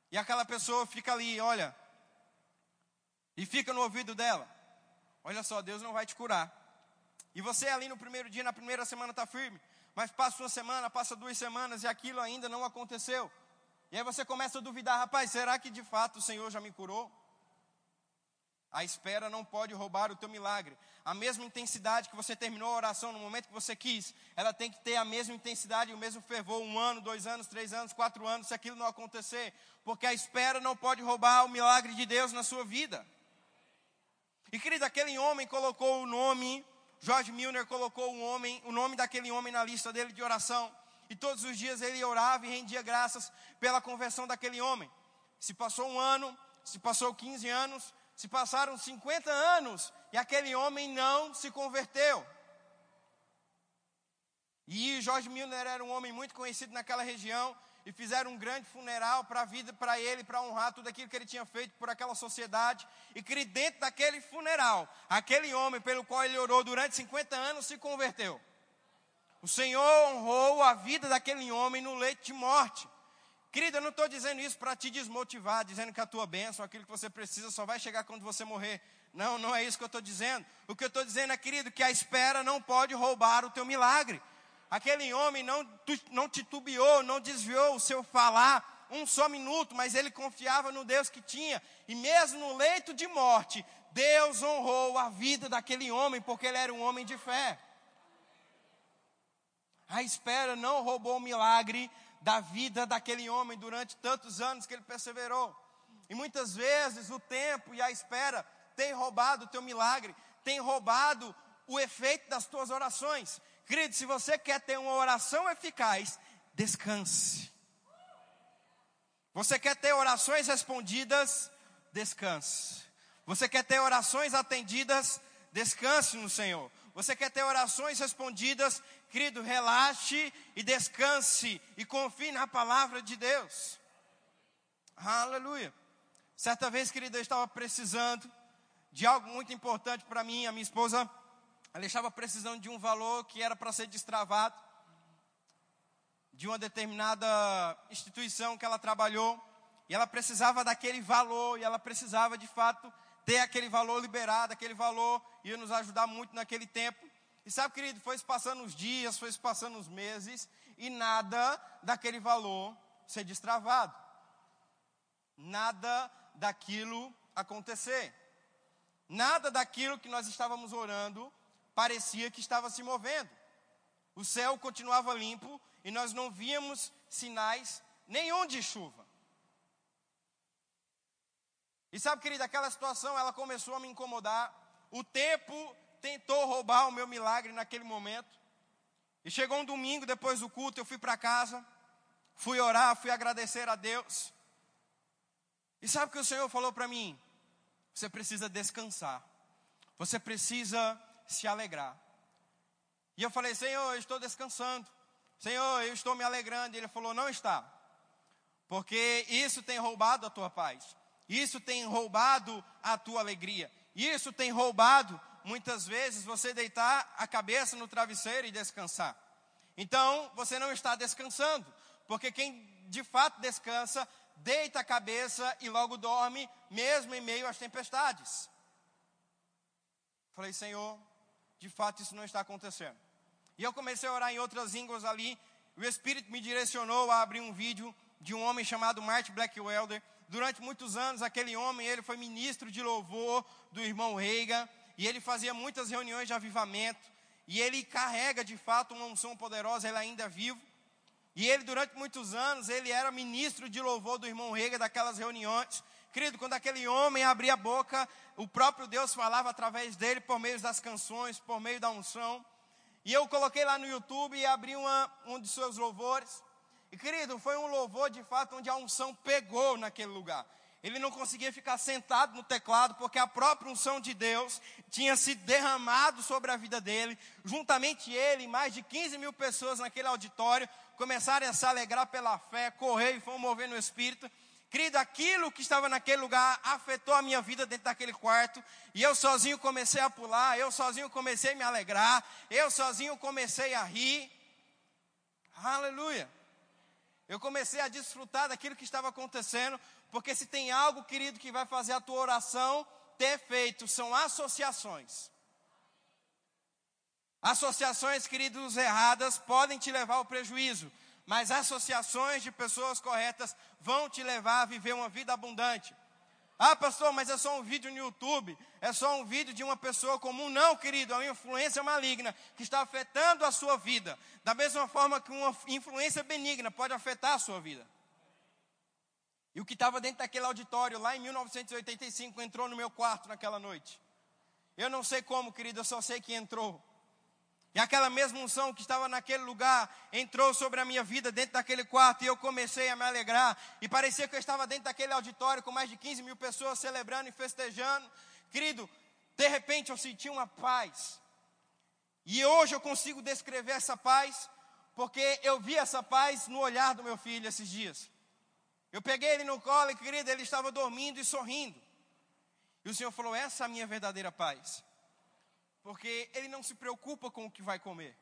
e aquela pessoa fica ali, olha, e fica no ouvido dela. Olha só, Deus não vai te curar. E você ali no primeiro dia, na primeira semana está firme, mas passa uma semana, passa duas semanas e aquilo ainda não aconteceu. E aí você começa a duvidar, rapaz, será que de fato o Senhor já me curou? A espera não pode roubar o teu milagre. A mesma intensidade que você terminou a oração no momento que você quis, ela tem que ter a mesma intensidade e o mesmo fervor, um ano, dois anos, três anos, quatro anos, se aquilo não acontecer. Porque a espera não pode roubar o milagre de Deus na sua vida. E querido, aquele homem colocou o nome, George Milner colocou um homem, o nome daquele homem na lista dele de oração. E todos os dias ele orava e rendia graças pela conversão daquele homem. Se passou um ano, se passou 15 anos, se passaram 50 anos e aquele homem não se converteu. E Jorge Milner era um homem muito conhecido naquela região e fizeram um grande funeral para a vida, para ele, para honrar tudo aquilo que ele tinha feito por aquela sociedade. E que dentro daquele funeral, aquele homem pelo qual ele orou durante 50 anos se converteu. O Senhor honrou a vida daquele homem no leito de morte. Querida, eu não estou dizendo isso para te desmotivar, dizendo que a tua bênção, aquilo que você precisa, só vai chegar quando você morrer. Não, não é isso que eu estou dizendo. O que eu estou dizendo é, querido, que a espera não pode roubar o teu milagre. Aquele homem não, não titubeou, não desviou o seu falar um só minuto, mas ele confiava no Deus que tinha. E mesmo no leito de morte, Deus honrou a vida daquele homem, porque ele era um homem de fé. A espera não roubou o milagre da vida daquele homem durante tantos anos que ele perseverou. E muitas vezes o tempo e a espera tem roubado o teu milagre, tem roubado o efeito das tuas orações. Querido, se você quer ter uma oração eficaz, descanse. Você quer ter orações respondidas, descanse. Você quer ter orações atendidas, descanse no Senhor. Você quer ter orações respondidas, querido, relaxe e descanse e confie na palavra de Deus. Aleluia. Certa vez, querido, eu estava precisando de algo muito importante para mim. A minha esposa, ela estava precisando de um valor que era para ser destravado de uma determinada instituição que ela trabalhou. E ela precisava daquele valor, e ela precisava de fato ter aquele valor liberado, aquele valor ia nos ajudar muito naquele tempo. E sabe, querido, foi se passando os dias, foi se passando os meses, e nada daquele valor ser destravado. Nada daquilo acontecer. Nada daquilo que nós estávamos orando parecia que estava se movendo. O céu continuava limpo e nós não víamos sinais nenhum de chuva. E sabe, querida, aquela situação ela começou a me incomodar. O tempo tentou roubar o meu milagre naquele momento. E chegou um domingo depois do culto, eu fui para casa, fui orar, fui agradecer a Deus. E sabe o que o Senhor falou para mim? Você precisa descansar. Você precisa se alegrar. E eu falei, Senhor, eu estou descansando. Senhor, eu estou me alegrando. E ele falou, não está. Porque isso tem roubado a tua paz. Isso tem roubado a tua alegria. Isso tem roubado muitas vezes você deitar a cabeça no travesseiro e descansar. Então, você não está descansando, porque quem de fato descansa, deita a cabeça e logo dorme, mesmo em meio às tempestades. Falei, Senhor, de fato isso não está acontecendo. E eu comecei a orar em outras línguas ali. O Espírito me direcionou a abrir um vídeo de um homem chamado Martin Blackwelder. Durante muitos anos, aquele homem, ele foi ministro de louvor do irmão Reagan e ele fazia muitas reuniões de avivamento, e ele carrega de fato uma unção poderosa, ele ainda é vivo. E ele, durante muitos anos, ele era ministro de louvor do irmão Rega, daquelas reuniões. Querido, quando aquele homem abria a boca, o próprio Deus falava através dele, por meio das canções, por meio da unção. E eu coloquei lá no YouTube e abri uma, um de seus louvores. E querido, foi um louvor de fato onde a unção pegou naquele lugar. Ele não conseguia ficar sentado no teclado, porque a própria unção de Deus tinha se derramado sobre a vida dele. Juntamente ele e mais de 15 mil pessoas naquele auditório começaram a se alegrar pela fé, correr e foram mover no Espírito. Querido, aquilo que estava naquele lugar afetou a minha vida dentro daquele quarto. E eu sozinho comecei a pular, eu sozinho comecei a me alegrar, eu sozinho comecei a rir. Aleluia. Eu comecei a desfrutar daquilo que estava acontecendo, porque se tem algo, querido, que vai fazer a tua oração ter efeito, são associações. Associações, queridos, erradas podem te levar ao prejuízo, mas associações de pessoas corretas vão te levar a viver uma vida abundante. Ah, pastor, mas é só um vídeo no YouTube, é só um vídeo de uma pessoa comum. Não, querido, é uma influência maligna que está afetando a sua vida. Da mesma forma que uma influência benigna pode afetar a sua vida. E o que estava dentro daquele auditório lá em 1985 entrou no meu quarto naquela noite. Eu não sei como, querido, eu só sei que entrou. E aquela mesma unção que estava naquele lugar entrou sobre a minha vida dentro daquele quarto e eu comecei a me alegrar. E parecia que eu estava dentro daquele auditório com mais de 15 mil pessoas celebrando e festejando. Querido, de repente eu senti uma paz. E hoje eu consigo descrever essa paz porque eu vi essa paz no olhar do meu filho esses dias. Eu peguei ele no colo e, querido, ele estava dormindo e sorrindo. E o Senhor falou: Essa é a minha verdadeira paz. Porque ele não se preocupa com o que vai comer.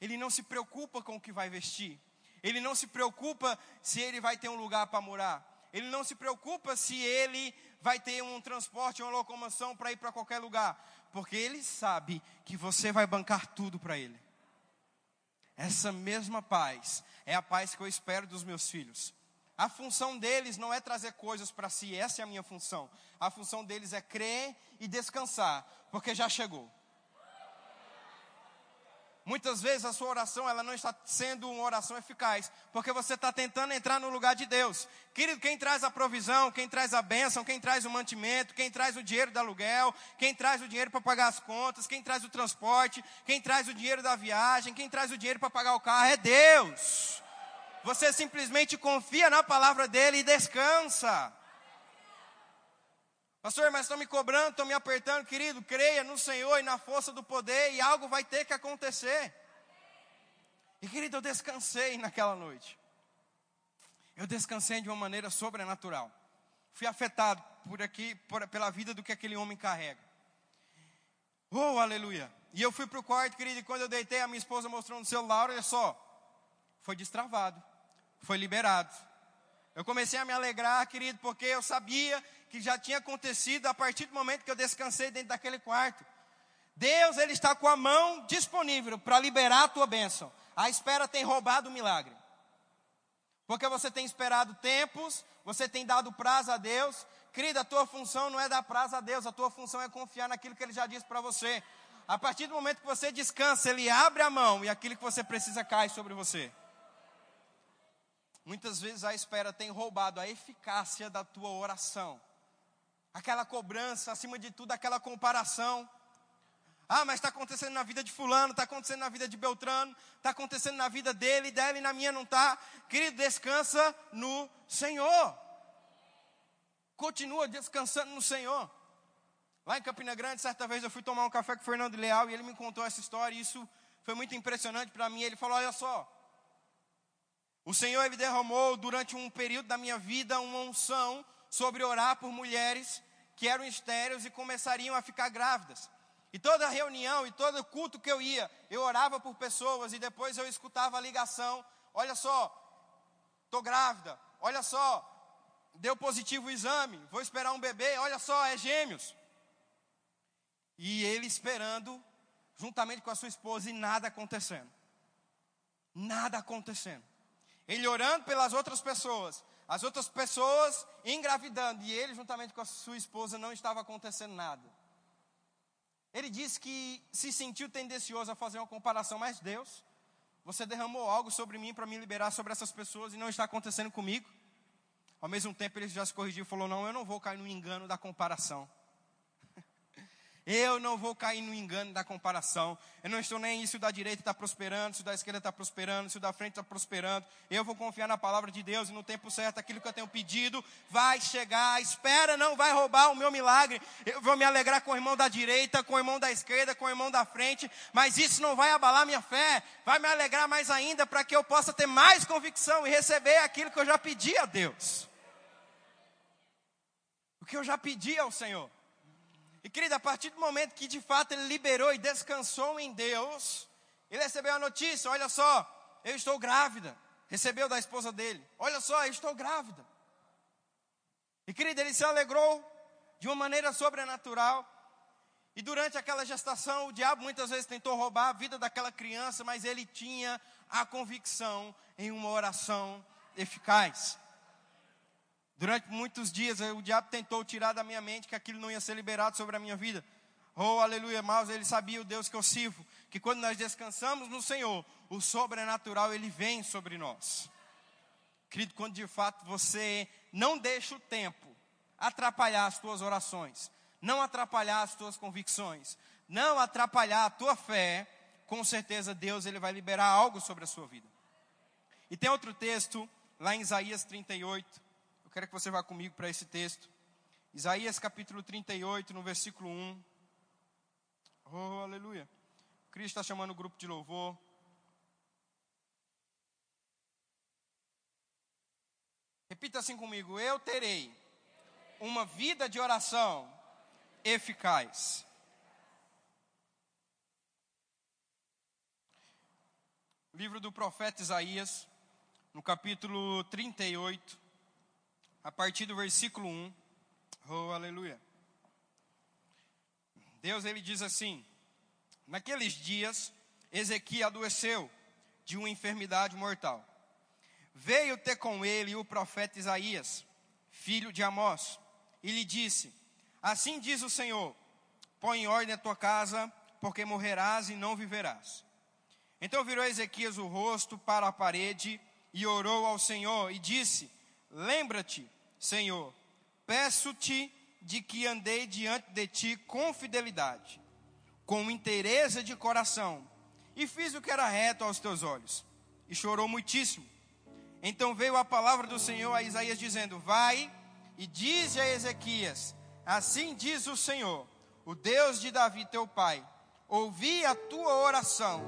Ele não se preocupa com o que vai vestir. Ele não se preocupa se ele vai ter um lugar para morar. Ele não se preocupa se ele vai ter um transporte, uma locomoção para ir para qualquer lugar. Porque ele sabe que você vai bancar tudo para ele. Essa mesma paz é a paz que eu espero dos meus filhos. A função deles não é trazer coisas para si, essa é a minha função. A função deles é crer e descansar, porque já chegou. Muitas vezes a sua oração ela não está sendo uma oração eficaz, porque você está tentando entrar no lugar de Deus. Querido, quem traz a provisão, quem traz a bênção, quem traz o mantimento, quem traz o dinheiro do aluguel, quem traz o dinheiro para pagar as contas, quem traz o transporte, quem traz o dinheiro da viagem, quem traz o dinheiro para pagar o carro é Deus. Você simplesmente confia na palavra dele e descansa. Pastor, mas estão me cobrando, estão me apertando, querido. Creia no Senhor e na força do poder, e algo vai ter que acontecer. E querido, eu descansei naquela noite. Eu descansei de uma maneira sobrenatural. Fui afetado por aqui, por, pela vida do que aquele homem carrega. Oh, aleluia. E eu fui para o quarto, querido, e quando eu deitei, a minha esposa mostrou no celular, olha só. Foi destravado. Foi liberado. Eu comecei a me alegrar, querido, porque eu sabia que já tinha acontecido a partir do momento que eu descansei dentro daquele quarto. Deus, Ele está com a mão disponível para liberar a tua bênção. A espera tem roubado o milagre. Porque você tem esperado tempos, você tem dado prazo a Deus. Querida, a tua função não é dar prazo a Deus, a tua função é confiar naquilo que Ele já disse para você. A partir do momento que você descansa, Ele abre a mão e aquilo que você precisa cai sobre você. Muitas vezes a espera tem roubado a eficácia da tua oração aquela cobrança, acima de tudo, aquela comparação. Ah, mas está acontecendo na vida de fulano, está acontecendo na vida de Beltrano, está acontecendo na vida dele, dela e na minha não está. Querido, descansa no Senhor. Continua descansando no Senhor. Lá em Campina Grande, certa vez eu fui tomar um café com o Fernando Leal e ele me contou essa história e isso foi muito impressionante para mim. Ele falou: Olha só, o Senhor ele derramou durante um período da minha vida uma unção sobre orar por mulheres que eram estéreis e começariam a ficar grávidas. E toda reunião e todo culto que eu ia, eu orava por pessoas e depois eu escutava a ligação: olha só, estou grávida, olha só, deu positivo o exame, vou esperar um bebê, olha só, é gêmeos. E ele esperando, juntamente com a sua esposa, e nada acontecendo. Nada acontecendo. Ele orando pelas outras pessoas, as outras pessoas engravidando e ele, juntamente com a sua esposa, não estava acontecendo nada. Ele disse que se sentiu tendencioso a fazer uma comparação, mas Deus, você derramou algo sobre mim para me liberar sobre essas pessoas e não está acontecendo comigo. Ao mesmo tempo, ele já se corrigiu e falou: Não, eu não vou cair no engano da comparação. Eu não vou cair no engano da comparação. Eu não estou nem se o da direita está prosperando, se o da esquerda está prosperando, se o da frente está prosperando. Eu vou confiar na palavra de Deus e no tempo certo aquilo que eu tenho pedido vai chegar. A espera não vai roubar o meu milagre. Eu vou me alegrar com o irmão da direita, com o irmão da esquerda, com o irmão da frente, mas isso não vai abalar minha fé. Vai me alegrar mais ainda para que eu possa ter mais convicção e receber aquilo que eu já pedi a Deus. O que eu já pedi ao Senhor. E querida, a partir do momento que de fato ele liberou e descansou em Deus, ele recebeu a notícia: olha só, eu estou grávida. Recebeu da esposa dele: olha só, eu estou grávida. E querida, ele se alegrou de uma maneira sobrenatural. E durante aquela gestação, o diabo muitas vezes tentou roubar a vida daquela criança, mas ele tinha a convicção em uma oração eficaz. Durante muitos dias o diabo tentou tirar da minha mente que aquilo não ia ser liberado sobre a minha vida. Oh, aleluia, mas ele sabia o Deus que eu sirvo, que quando nós descansamos no Senhor, o sobrenatural ele vem sobre nós. Querido, quando de fato você não deixa o tempo atrapalhar as tuas orações, não atrapalhar as tuas convicções, não atrapalhar a tua fé, com certeza Deus ele vai liberar algo sobre a sua vida. E tem outro texto lá em Isaías 38. Eu quero que você vá comigo para esse texto. Isaías capítulo 38, no versículo 1. Oh, aleluia. Cristo está chamando o grupo de louvor. Repita assim comigo: Eu terei uma vida de oração eficaz. Livro do profeta Isaías, no capítulo 38, a partir do versículo 1. Oh, aleluia. Deus ele diz assim: Naqueles dias, Ezequiel adoeceu de uma enfermidade mortal. Veio ter com ele o profeta Isaías, filho de Amós, e lhe disse: Assim diz o Senhor: Põe em ordem a tua casa, porque morrerás e não viverás. Então virou Ezequias o rosto para a parede e orou ao Senhor e disse: Lembra-te, Senhor, peço-te de que andei diante de ti com fidelidade, com interesse de coração, e fiz o que era reto aos teus olhos. E chorou muitíssimo. Então veio a palavra do Senhor a Isaías dizendo: Vai e diz a Ezequias: Assim diz o Senhor, o Deus de Davi teu pai: Ouvi a tua oração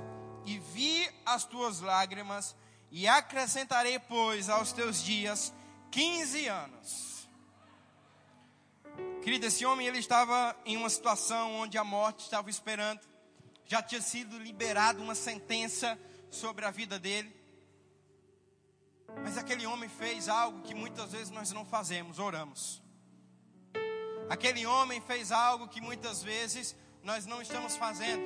e vi as tuas lágrimas e acrescentarei, pois, aos teus dias 15 anos. Querido, esse homem ele estava em uma situação onde a morte estava esperando. Já tinha sido liberado uma sentença sobre a vida dele. Mas aquele homem fez algo que muitas vezes nós não fazemos, oramos. Aquele homem fez algo que muitas vezes nós não estamos fazendo,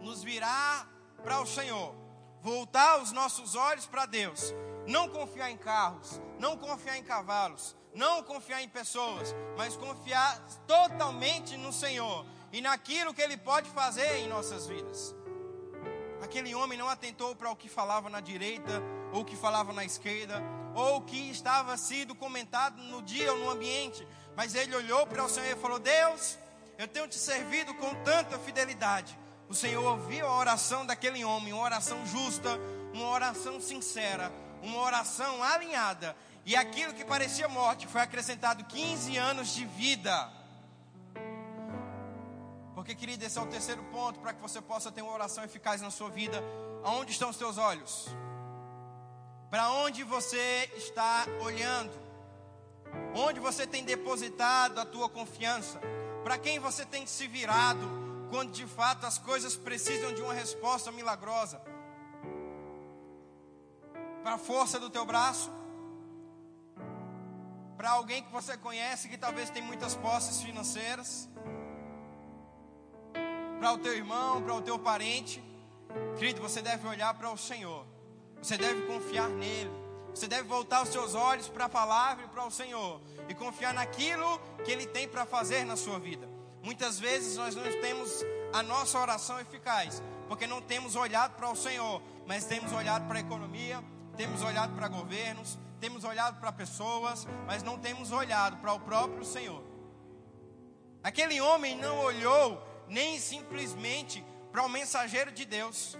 nos virar para o Senhor voltar os nossos olhos para Deus, não confiar em carros, não confiar em cavalos, não confiar em pessoas, mas confiar totalmente no Senhor e naquilo que Ele pode fazer em nossas vidas. Aquele homem não atentou para o que falava na direita, ou o que falava na esquerda, ou o que estava sido comentado no dia ou no ambiente, mas ele olhou para o Senhor e falou: Deus, eu tenho te servido com tanta fidelidade, o Senhor ouviu a oração daquele homem, uma oração justa, uma oração sincera, uma oração alinhada. E aquilo que parecia morte foi acrescentado 15 anos de vida. Porque, querido, esse é o terceiro ponto para que você possa ter uma oração eficaz na sua vida. Aonde estão os teus olhos? Para onde você está olhando? Onde você tem depositado a tua confiança? Para quem você tem se virado? quando de fato as coisas precisam de uma resposta milagrosa. Para a força do teu braço, para alguém que você conhece que talvez tem muitas posses financeiras, para o teu irmão, para o teu parente, querido, você deve olhar para o Senhor, você deve confiar nele, você deve voltar os seus olhos para a palavra e para o Senhor. E confiar naquilo que Ele tem para fazer na sua vida. Muitas vezes nós não temos a nossa oração eficaz, porque não temos olhado para o Senhor, mas temos olhado para a economia, temos olhado para governos, temos olhado para pessoas, mas não temos olhado para o próprio Senhor. Aquele homem não olhou nem simplesmente para o mensageiro de Deus.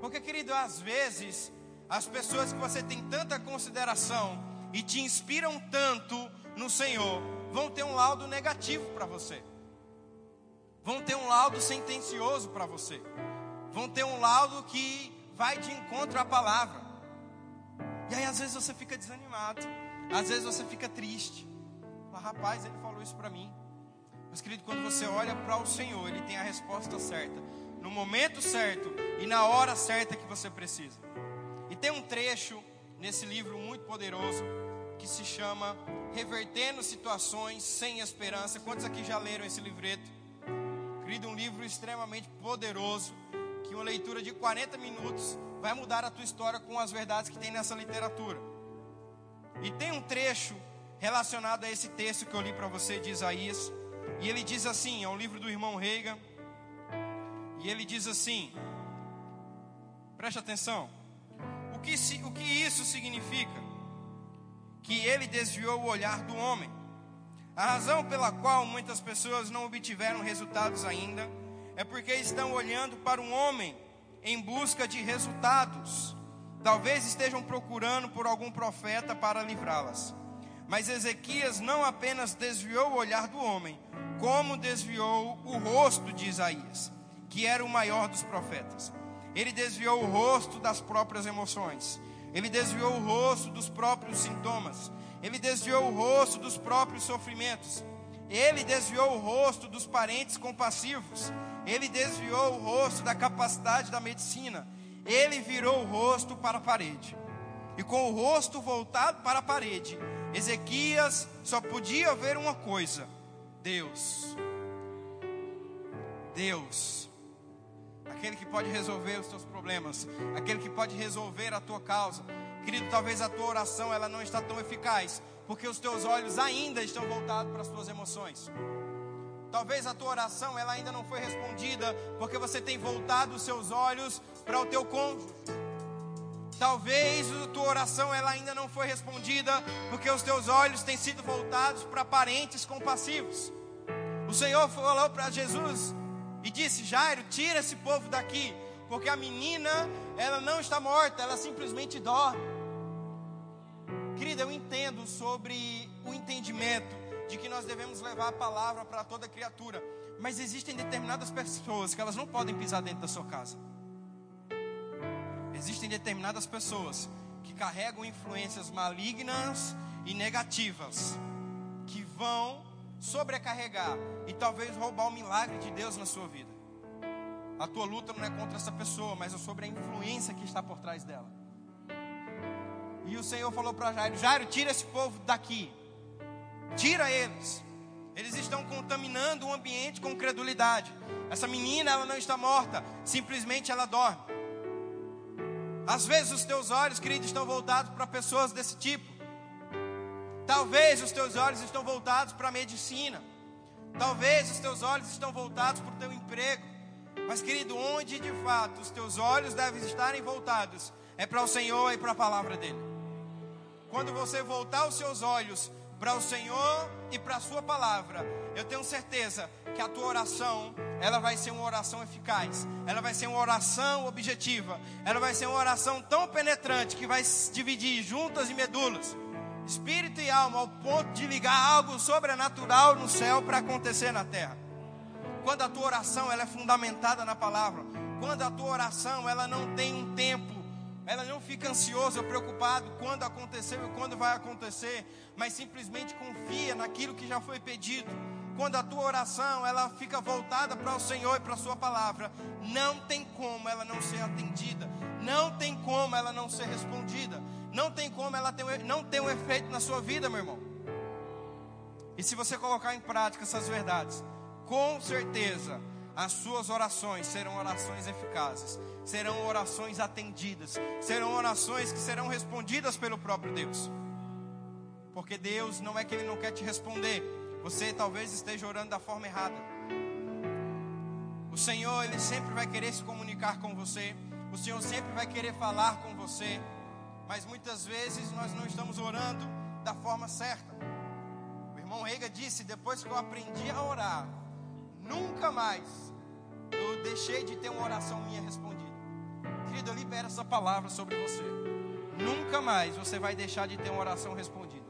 Porque, querido, às vezes, as pessoas que você tem tanta consideração e te inspiram tanto no Senhor, vão ter um laudo negativo para você. Vão ter um laudo sentencioso para você. Vão ter um laudo que vai de encontro à palavra. E aí às vezes você fica desanimado. Às vezes você fica triste. Mas, rapaz, ele falou isso para mim. Mas querido, quando você olha para o Senhor, ele tem a resposta certa, no momento certo e na hora certa que você precisa. E tem um trecho nesse livro muito poderoso que se chama Revertendo Situações Sem Esperança. Quantos aqui já leram esse livreto? Querido, um livro extremamente poderoso, uma leitura de 40 minutos vai mudar a tua história com as verdades que tem nessa literatura. E tem um trecho relacionado a esse texto que eu li para você de Isaías. E ele diz assim: é um livro do irmão Reiga. E ele diz assim: preste atenção. O que, o que isso significa? Que ele desviou o olhar do homem. A razão pela qual muitas pessoas não obtiveram resultados ainda é porque estão olhando para um homem em busca de resultados. Talvez estejam procurando por algum profeta para livrá-las. Mas Ezequias não apenas desviou o olhar do homem, como desviou o rosto de Isaías, que era o maior dos profetas. Ele desviou o rosto das próprias emoções, ele desviou o rosto dos próprios sintomas, ele desviou o rosto dos próprios sofrimentos, ele desviou o rosto dos parentes compassivos, ele desviou o rosto da capacidade da medicina, ele virou o rosto para a parede. E com o rosto voltado para a parede, Ezequias só podia ver uma coisa: Deus. Deus. Aquele que pode resolver os teus problemas, aquele que pode resolver a tua causa. Querido, talvez a tua oração ela não está tão eficaz, porque os teus olhos ainda estão voltados para as tuas emoções. Talvez a tua oração ela ainda não foi respondida, porque você tem voltado os seus olhos para o teu cônjuge. Talvez a tua oração ela ainda não foi respondida, porque os teus olhos têm sido voltados para parentes compassivos. O Senhor falou para Jesus e disse: Jairo, tira esse povo daqui, porque a menina, ela não está morta, ela simplesmente dorme. Querida, eu entendo sobre o entendimento de que nós devemos levar a palavra para toda criatura, mas existem determinadas pessoas que elas não podem pisar dentro da sua casa. Existem determinadas pessoas que carregam influências malignas e negativas que vão sobrecarregar e talvez roubar o milagre de Deus na sua vida. A tua luta não é contra essa pessoa, mas é sobre a influência que está por trás dela. E o Senhor falou para Jairo: Jairo, tira esse povo daqui. Tira eles. Eles estão contaminando o ambiente com credulidade. Essa menina, ela não está morta, simplesmente ela dorme. Às vezes os teus olhos, querido, estão voltados para pessoas desse tipo. Talvez os teus olhos estão voltados para a medicina. Talvez os teus olhos estão voltados para o teu emprego. Mas, querido, onde de fato os teus olhos devem estarem voltados é para o Senhor e para a palavra dEle. Quando você voltar os seus olhos para o Senhor e para a Sua palavra, eu tenho certeza que a tua oração, ela vai ser uma oração eficaz, ela vai ser uma oração objetiva, ela vai ser uma oração tão penetrante que vai dividir juntas e medulas, espírito e alma, ao ponto de ligar algo sobrenatural no céu para acontecer na terra. Quando a tua oração ela é fundamentada na palavra, quando a tua oração ela não tem um tempo ela não fica ansiosa ou preocupado quando aconteceu e quando vai acontecer, mas simplesmente confia naquilo que já foi pedido. Quando a tua oração ela fica voltada para o Senhor e para a sua palavra, não tem como ela não ser atendida, não tem como ela não ser respondida, não tem como ela ter, não ter um efeito na sua vida, meu irmão. E se você colocar em prática essas verdades, com certeza as suas orações serão orações eficazes, serão orações atendidas, serão orações que serão respondidas pelo próprio Deus. Porque Deus não é que Ele não quer te responder, você talvez esteja orando da forma errada. O Senhor, Ele sempre vai querer se comunicar com você, o Senhor sempre vai querer falar com você, mas muitas vezes nós não estamos orando da forma certa. O irmão Reiga disse: depois que eu aprendi a orar, nunca mais eu deixei de ter uma oração minha respondida. Querido, eu libero essa palavra sobre você. Nunca mais você vai deixar de ter uma oração respondida.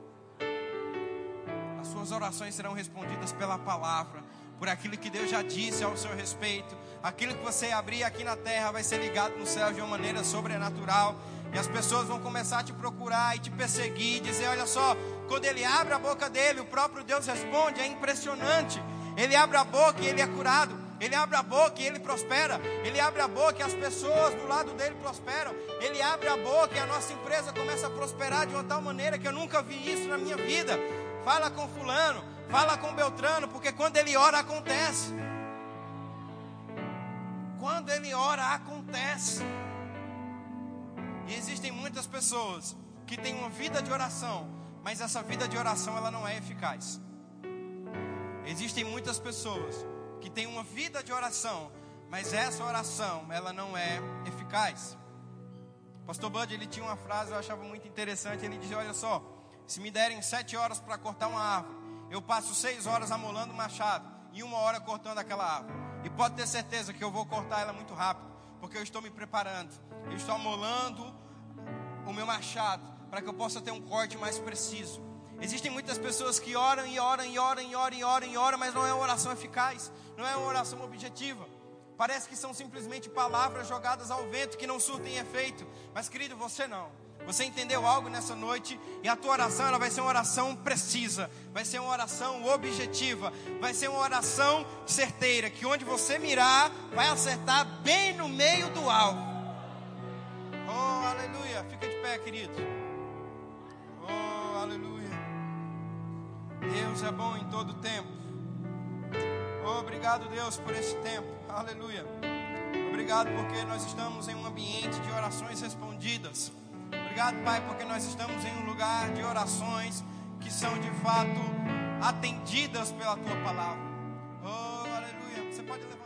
As suas orações serão respondidas pela palavra, por aquilo que Deus já disse ao seu respeito. Aquilo que você abrir aqui na terra vai ser ligado no céu de uma maneira sobrenatural. E as pessoas vão começar a te procurar e te perseguir, dizer: olha só, quando ele abre a boca dele, o próprio Deus responde, é impressionante. Ele abre a boca e ele é curado. Ele abre a boca e ele prospera. Ele abre a boca e as pessoas do lado dele prosperam. Ele abre a boca e a nossa empresa começa a prosperar de uma tal maneira que eu nunca vi isso na minha vida. Fala com fulano, fala com Beltrano, porque quando ele ora acontece. Quando ele ora acontece. E existem muitas pessoas que têm uma vida de oração, mas essa vida de oração ela não é eficaz. Existem muitas pessoas que têm uma vida de oração, mas essa oração ela não é eficaz. Pastor Bud ele tinha uma frase eu achava muito interessante. Ele dizia: Olha só, se me derem sete horas para cortar uma árvore, eu passo seis horas amolando o machado e uma hora cortando aquela árvore. E pode ter certeza que eu vou cortar ela muito rápido, porque eu estou me preparando. Eu estou amolando o meu machado para que eu possa ter um corte mais preciso. Existem muitas pessoas que oram e oram e oram e oram e oram e oram, mas não é uma oração eficaz, não é uma oração objetiva. Parece que são simplesmente palavras jogadas ao vento que não surtem efeito. Mas querido, você não. Você entendeu algo nessa noite e a tua oração ela vai ser uma oração precisa, vai ser uma oração objetiva, vai ser uma oração certeira, que onde você mirar vai acertar bem no meio do alvo. Oh, aleluia! Fica de pé, querido. Oh, aleluia! Deus é bom em todo tempo. Oh, obrigado, Deus, por esse tempo. Aleluia. Obrigado porque nós estamos em um ambiente de orações respondidas. Obrigado, Pai, porque nós estamos em um lugar de orações que são de fato atendidas pela tua palavra. Oh, aleluia. Você pode levantar.